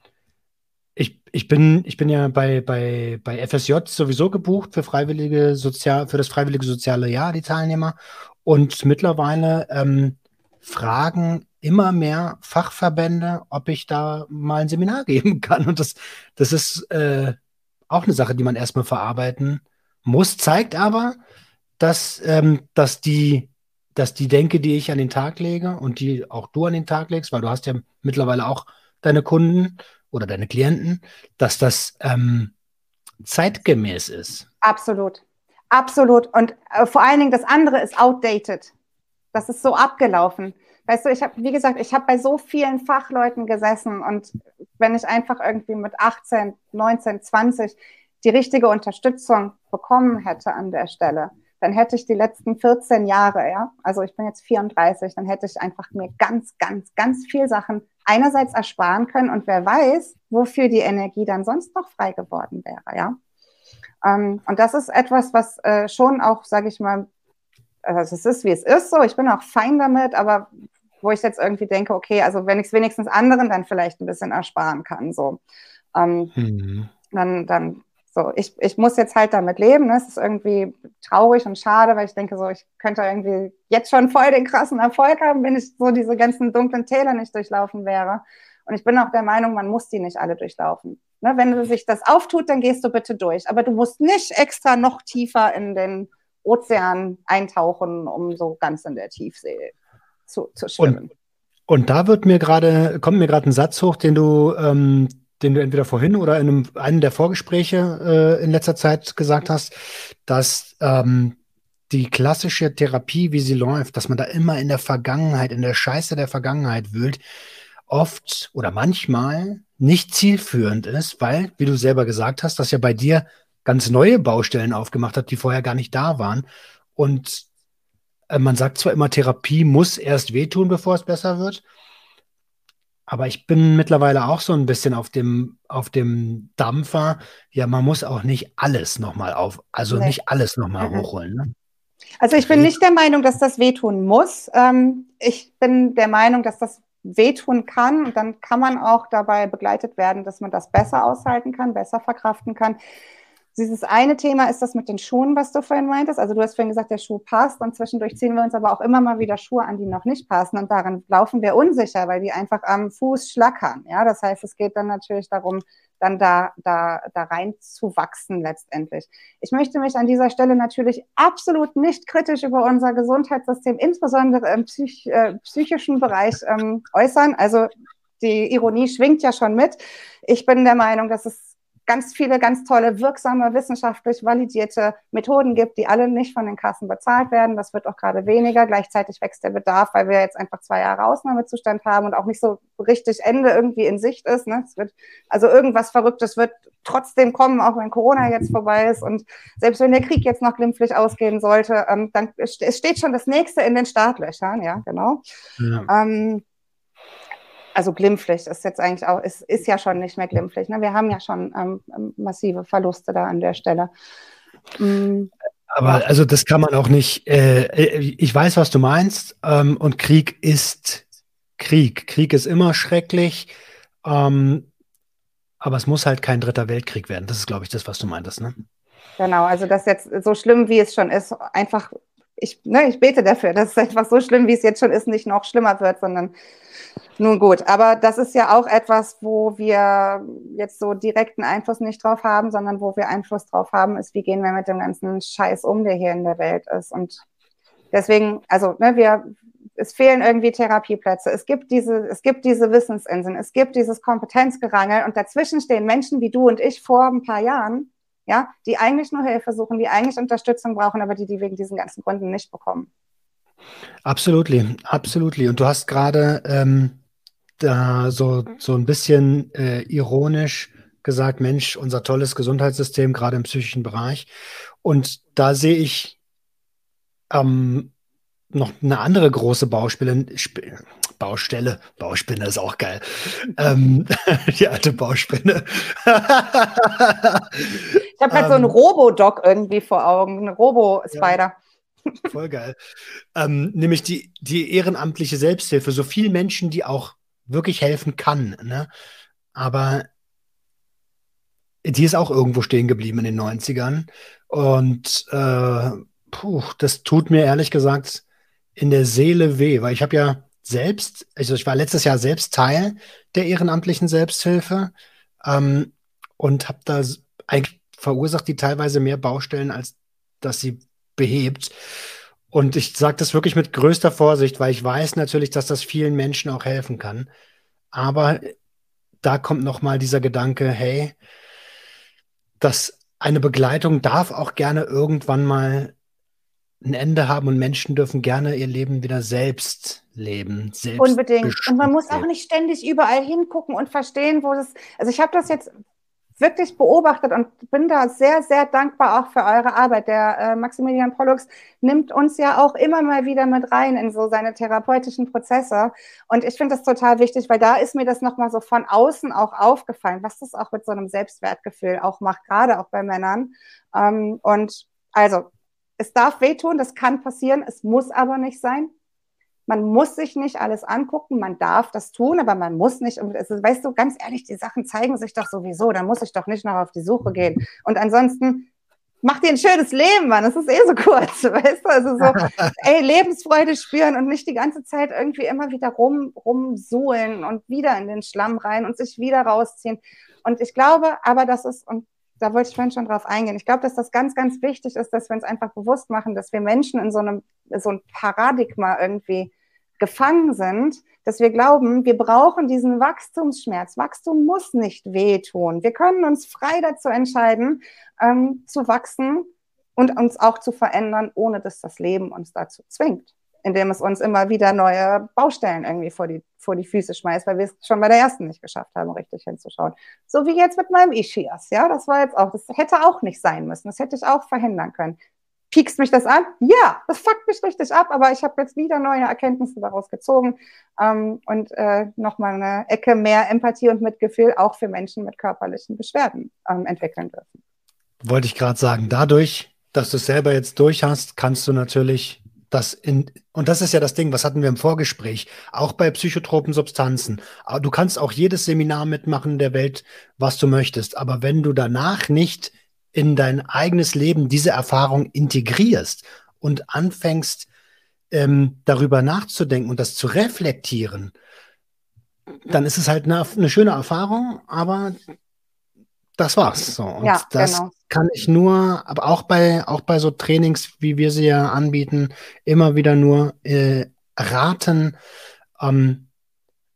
ich, ich, bin, ich bin ja bei, bei, bei FSJ sowieso gebucht für freiwillige Sozial, für das freiwillige soziale Jahr, die Teilnehmer. Und mittlerweile ähm, fragen immer mehr Fachverbände, ob ich da mal ein Seminar geben kann. Und das, das ist äh, auch eine Sache, die man erstmal verarbeiten muss, zeigt aber, dass, ähm, dass, die, dass die Denke, die ich an den Tag lege und die auch du an den Tag legst, weil du hast ja mittlerweile auch deine Kunden, oder deine Klienten, dass das ähm, zeitgemäß ist. Absolut. Absolut. Und äh, vor allen Dingen das andere ist outdated. Das ist so abgelaufen. Weißt du, ich habe, wie gesagt, ich habe bei so vielen Fachleuten gesessen und wenn ich einfach irgendwie mit 18, 19, 20 die richtige Unterstützung bekommen hätte an der Stelle, dann hätte ich die letzten 14 Jahre, ja, also ich bin jetzt 34, dann hätte ich einfach mir ganz, ganz, ganz viel Sachen einerseits ersparen können und wer weiß, wofür die Energie dann sonst noch frei geworden wäre, ja. Ähm, und das ist etwas, was äh, schon auch, sage ich mal, also es ist, wie es ist so, ich bin auch fein damit, aber wo ich jetzt irgendwie denke, okay, also wenn ich es wenigstens anderen dann vielleicht ein bisschen ersparen kann, so. Ähm, mhm. dann, dann so, ich, ich muss jetzt halt damit leben. Ne? Es ist irgendwie traurig und schade, weil ich denke, so, ich könnte irgendwie jetzt schon voll den krassen Erfolg haben, wenn ich so diese ganzen dunklen Täler nicht durchlaufen wäre. Und ich bin auch der Meinung, man muss die nicht alle durchlaufen. Ne? Wenn sich das auftut, dann gehst du bitte durch. Aber du musst nicht extra noch tiefer in den Ozean eintauchen, um so ganz in der Tiefsee zu, zu schwimmen. Und, und da wird mir gerade, kommt mir gerade ein Satz hoch, den du ähm, den du entweder vorhin oder in einem, einem der Vorgespräche äh, in letzter Zeit gesagt hast, dass ähm, die klassische Therapie, wie sie läuft, dass man da immer in der Vergangenheit, in der Scheiße der Vergangenheit wühlt, oft oder manchmal nicht zielführend ist, weil, wie du selber gesagt hast, dass ja bei dir ganz neue Baustellen aufgemacht hat, die vorher gar nicht da waren. Und äh, man sagt zwar immer, Therapie muss erst wehtun, bevor es besser wird. Aber ich bin mittlerweile auch so ein bisschen auf dem, auf dem Dampfer. Ja, man muss auch nicht alles nochmal auf, also nee. nicht alles nochmal mhm. hochholen. Ne? Also ich bin nicht der Meinung, dass das wehtun muss. Ähm, ich bin der Meinung, dass das wehtun kann. Und dann kann man auch dabei begleitet werden, dass man das besser aushalten kann, besser verkraften kann. Dieses eine Thema ist das mit den Schuhen, was du vorhin meintest. Also du hast vorhin gesagt, der Schuh passt und zwischendurch ziehen wir uns aber auch immer mal wieder Schuhe an, die noch nicht passen und daran laufen wir unsicher, weil die einfach am Fuß schlackern. Ja, das heißt, es geht dann natürlich darum, dann da, da, da rein zu wachsen letztendlich. Ich möchte mich an dieser Stelle natürlich absolut nicht kritisch über unser Gesundheitssystem, insbesondere im psych, äh, psychischen Bereich ähm, äußern. Also die Ironie schwingt ja schon mit. Ich bin der Meinung, dass es ganz viele ganz tolle, wirksame, wissenschaftlich validierte Methoden gibt, die alle nicht von den Kassen bezahlt werden. Das wird auch gerade weniger. Gleichzeitig wächst der Bedarf, weil wir jetzt einfach zwei Jahre Ausnahmezustand haben und auch nicht so richtig Ende irgendwie in Sicht ist. Ne? Es wird, also irgendwas Verrücktes wird trotzdem kommen, auch wenn Corona jetzt vorbei ist. Und selbst wenn der Krieg jetzt noch glimpflich ausgehen sollte, ähm, dann es steht schon das nächste in den Startlöchern, ja, genau. Ja. Ähm, also glimpflich ist jetzt eigentlich auch, ist, ist ja schon nicht mehr glimpflich. Ne? Wir haben ja schon ähm, massive Verluste da an der Stelle. Mhm. Aber also das kann man auch nicht, äh, ich weiß, was du meinst, ähm, und Krieg ist Krieg. Krieg ist immer schrecklich, ähm, aber es muss halt kein dritter Weltkrieg werden. Das ist, glaube ich, das, was du meintest, ne? Genau, also das jetzt so schlimm, wie es schon ist, einfach, ich, ne, ich bete dafür, dass es einfach so schlimm, wie es jetzt schon ist, nicht noch schlimmer wird, sondern nun gut, aber das ist ja auch etwas, wo wir jetzt so direkten Einfluss nicht drauf haben, sondern wo wir Einfluss drauf haben, ist, wie gehen wir mit dem ganzen Scheiß um, der hier in der Welt ist. Und deswegen, also ne, wir, es fehlen irgendwie Therapieplätze. Es gibt diese, es gibt diese Wissensinseln, es gibt dieses Kompetenzgerangel und dazwischen stehen Menschen wie du und ich vor ein paar Jahren, ja, die eigentlich nur Hilfe suchen, die eigentlich Unterstützung brauchen, aber die die wegen diesen ganzen Gründen nicht bekommen. Absolutely, absolutely. Und du hast gerade ähm, da so, so ein bisschen äh, ironisch gesagt, Mensch, unser tolles Gesundheitssystem, gerade im psychischen Bereich. Und da sehe ich ähm, noch eine andere große Baustelle, Baustelle, Bauspinne ist auch geil. ähm, die alte Bauspinne. ich habe halt ähm, so einen ähm, Robodoc irgendwie vor Augen, einen Robo-Spider. Ja. Voll geil. Ähm, nämlich die, die ehrenamtliche Selbsthilfe. So viele Menschen, die auch wirklich helfen kann. Ne? Aber die ist auch irgendwo stehen geblieben in den 90ern. Und äh, puh, das tut mir ehrlich gesagt in der Seele weh, weil ich habe ja selbst, also ich war letztes Jahr selbst Teil der ehrenamtlichen Selbsthilfe ähm, und habe da eigentlich verursacht die teilweise mehr Baustellen, als dass sie behebt. Und ich sage das wirklich mit größter Vorsicht, weil ich weiß natürlich, dass das vielen Menschen auch helfen kann. Aber da kommt nochmal dieser Gedanke, hey, dass eine Begleitung darf auch gerne irgendwann mal ein Ende haben und Menschen dürfen gerne ihr Leben wieder selbst leben. Selbst Unbedingt. Und man muss auch nicht ständig überall hingucken und verstehen, wo das. Also ich habe das jetzt wirklich beobachtet und bin da sehr, sehr dankbar auch für eure Arbeit. Der äh, Maximilian Pollux nimmt uns ja auch immer mal wieder mit rein in so seine therapeutischen Prozesse. Und ich finde das total wichtig, weil da ist mir das nochmal so von außen auch aufgefallen, was das auch mit so einem Selbstwertgefühl auch macht, gerade auch bei Männern. Ähm, und also, es darf wehtun, das kann passieren, es muss aber nicht sein. Man muss sich nicht alles angucken, man darf das tun, aber man muss nicht, also, weißt du, ganz ehrlich, die Sachen zeigen sich doch sowieso, da muss ich doch nicht noch auf die Suche gehen. Und ansonsten, mach dir ein schönes Leben, Mann, es ist eh so kurz, weißt du, also so, ey, Lebensfreude spüren und nicht die ganze Zeit irgendwie immer wieder rum, rumsuhlen und wieder in den Schlamm rein und sich wieder rausziehen. Und ich glaube aber, dass es, und da wollte ich vorhin schon drauf eingehen. Ich glaube, dass das ganz, ganz wichtig ist, dass wir uns einfach bewusst machen, dass wir Menschen in so einem, so ein Paradigma irgendwie gefangen sind, dass wir glauben, wir brauchen diesen Wachstumsschmerz. Wachstum muss nicht wehtun. Wir können uns frei dazu entscheiden, ähm, zu wachsen und uns auch zu verändern, ohne dass das Leben uns dazu zwingt indem es uns immer wieder neue Baustellen irgendwie vor die, vor die Füße schmeißt, weil wir es schon bei der ersten nicht geschafft haben, richtig hinzuschauen. So wie jetzt mit meinem Ischias, ja, das war jetzt auch, das hätte auch nicht sein müssen, das hätte ich auch verhindern können. Piekst mich das an? Ja, das fuckt mich richtig ab, aber ich habe jetzt wieder neue Erkenntnisse daraus gezogen ähm, und äh, nochmal eine Ecke mehr Empathie und Mitgefühl auch für Menschen mit körperlichen Beschwerden ähm, entwickeln dürfen. Wollte ich gerade sagen, dadurch, dass du es selber jetzt durch hast, kannst du natürlich dass in, und das ist ja das Ding, was hatten wir im Vorgespräch, auch bei psychotropen Substanzen. Du kannst auch jedes Seminar mitmachen der Welt, was du möchtest. Aber wenn du danach nicht in dein eigenes Leben diese Erfahrung integrierst und anfängst, ähm, darüber nachzudenken und das zu reflektieren, dann ist es halt eine, eine schöne Erfahrung, aber das war's. So. Und ja, das genau. kann ich nur, aber auch bei, auch bei so Trainings, wie wir sie ja anbieten, immer wieder nur äh, raten, ähm,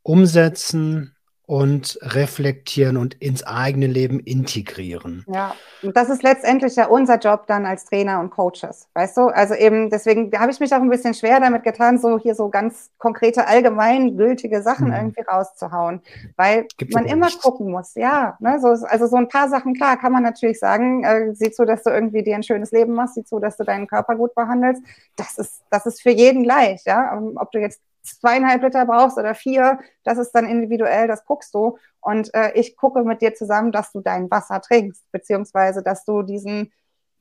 umsetzen, und reflektieren und ins eigene Leben integrieren. Ja, und das ist letztendlich ja unser Job dann als Trainer und Coaches, weißt du? Also eben, deswegen habe ich mich auch ein bisschen schwer damit getan, so hier so ganz konkrete, allgemeingültige Sachen mhm. irgendwie rauszuhauen, weil Gibt's man immer nicht. gucken muss, ja. Ne? So, also so ein paar Sachen, klar, kann man natürlich sagen, äh, sieh zu, dass du irgendwie dir ein schönes Leben machst, sieh zu, dass du deinen Körper gut behandelst. Das ist, das ist für jeden gleich, ja. Ähm, ob du jetzt zweieinhalb Liter brauchst oder vier, das ist dann individuell, das guckst du. Und äh, ich gucke mit dir zusammen, dass du dein Wasser trinkst, beziehungsweise dass du diesen,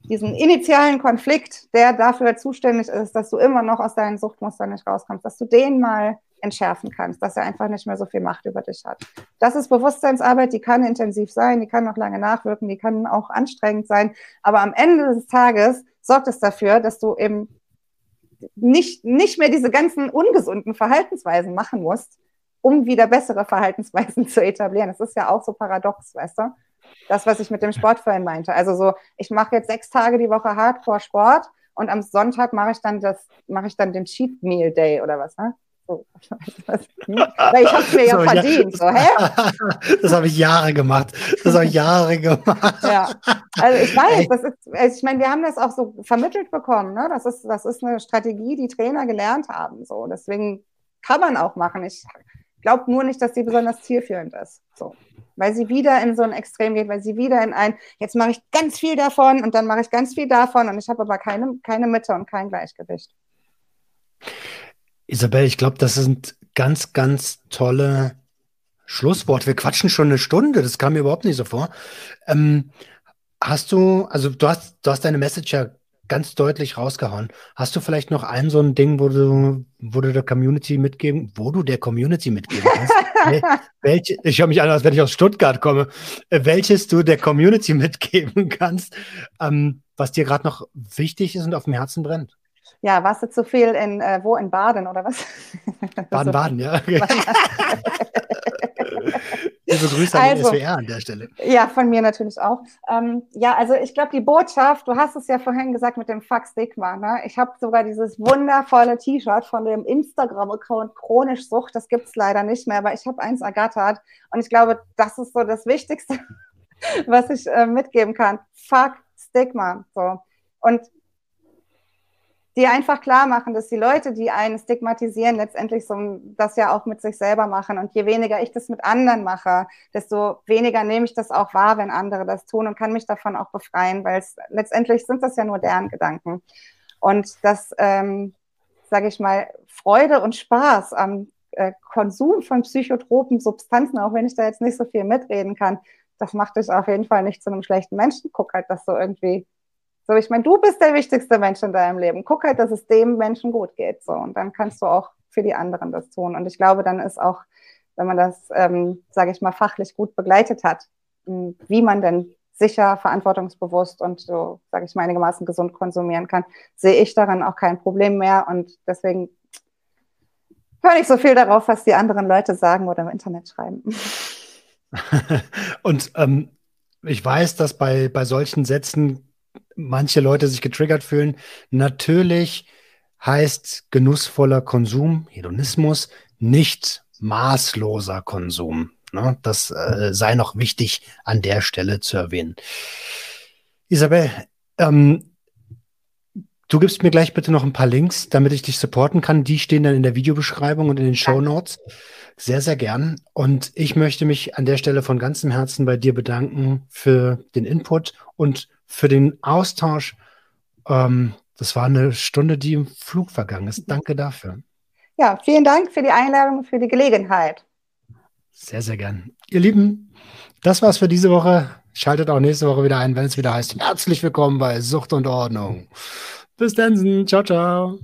diesen initialen Konflikt, der dafür zuständig ist, dass du immer noch aus deinen Suchtmustern nicht rauskommst, dass du den mal entschärfen kannst, dass er einfach nicht mehr so viel Macht über dich hat. Das ist Bewusstseinsarbeit, die kann intensiv sein, die kann noch lange nachwirken, die kann auch anstrengend sein, aber am Ende des Tages sorgt es dafür, dass du eben nicht, nicht mehr diese ganzen ungesunden Verhaltensweisen machen musst, um wieder bessere Verhaltensweisen zu etablieren. Das ist ja auch so paradox, weißt du? Das, was ich mit dem Sport vorhin meinte. Also so, ich mache jetzt sechs Tage die Woche Hardcore-Sport und am Sonntag mache ich dann das, mache ich dann den Cheat Meal Day oder was, ne? So, Weil ich habe es mir ja verdient. So, hä? Das habe ich Jahre gemacht. Das habe ich Jahre gemacht. Ja, also ich weiß, das ist, also ich meine, wir haben das auch so vermittelt bekommen. Ne? Das, ist, das ist eine Strategie, die Trainer gelernt haben. So. Deswegen kann man auch machen. Ich glaube nur nicht, dass sie besonders zielführend ist. So. Weil sie wieder in so ein Extrem geht, weil sie wieder in ein, jetzt mache ich ganz viel davon und dann mache ich ganz viel davon und ich habe aber keine, keine Mitte und kein Gleichgewicht. Isabel, ich glaube, das sind ganz, ganz tolle Schlussworte. Wir quatschen schon eine Stunde, das kam mir überhaupt nicht so vor. Ähm, hast du, also du hast, du hast deine Message ja ganz deutlich rausgehauen. Hast du vielleicht noch ein so ein Ding, wo du, wo du der Community mitgeben, wo du der Community mitgeben kannst? welche, ich höre mich an, als wenn ich aus Stuttgart komme, äh, welches du der Community mitgeben kannst, ähm, was dir gerade noch wichtig ist und auf dem Herzen brennt? Ja, warst du zu viel in, äh, wo, in Baden oder was? Baden-Baden, ja. Liebe Grüße an also, den SWR an der Stelle. Ja, von mir natürlich auch. Ähm, ja, also ich glaube, die Botschaft, du hast es ja vorhin gesagt mit dem Fuck Stigma. Ne? Ich habe sogar dieses wundervolle T-Shirt von dem Instagram-Account Chronisch Sucht. Das gibt es leider nicht mehr, aber ich habe eins ergattert. Und ich glaube, das ist so das Wichtigste, was ich äh, mitgeben kann. Fuck Stigma. So. Und die einfach klar machen, dass die Leute, die einen stigmatisieren, letztendlich so das ja auch mit sich selber machen. Und je weniger ich das mit anderen mache, desto weniger nehme ich das auch wahr, wenn andere das tun und kann mich davon auch befreien, weil es letztendlich sind das ja nur deren Gedanken. Und das, ähm, sage ich mal, Freude und Spaß am äh, Konsum von psychotropen Substanzen, auch wenn ich da jetzt nicht so viel mitreden kann, das macht dich auf jeden Fall nicht zu einem schlechten Menschen. Guck halt, dass du irgendwie so, ich meine, du bist der wichtigste Mensch in deinem Leben. Guck halt, dass es dem Menschen gut geht. So, und dann kannst du auch für die anderen das tun. Und ich glaube, dann ist auch, wenn man das, ähm, sage ich mal, fachlich gut begleitet hat, wie man denn sicher, verantwortungsbewusst und so, sage ich mal, einigermaßen gesund konsumieren kann, sehe ich daran auch kein Problem mehr. Und deswegen höre ich so viel darauf, was die anderen Leute sagen oder im Internet schreiben. und ähm, ich weiß, dass bei, bei solchen Sätzen manche Leute sich getriggert fühlen. Natürlich heißt genussvoller Konsum, Hedonismus, nicht maßloser Konsum. Ne? Das äh, sei noch wichtig an der Stelle zu erwähnen. Isabel, ähm, du gibst mir gleich bitte noch ein paar Links, damit ich dich supporten kann. Die stehen dann in der Videobeschreibung und in den Show Notes. Sehr, sehr gern. Und ich möchte mich an der Stelle von ganzem Herzen bei dir bedanken für den Input und für den Austausch. Ähm, das war eine Stunde, die im Flug vergangen ist. Danke dafür. Ja, vielen Dank für die Einladung, für die Gelegenheit. Sehr, sehr gern. Ihr Lieben, das war's für diese Woche. Schaltet auch nächste Woche wieder ein, wenn es wieder heißt, herzlich willkommen bei Sucht und Ordnung. Bis dann. Ciao, ciao.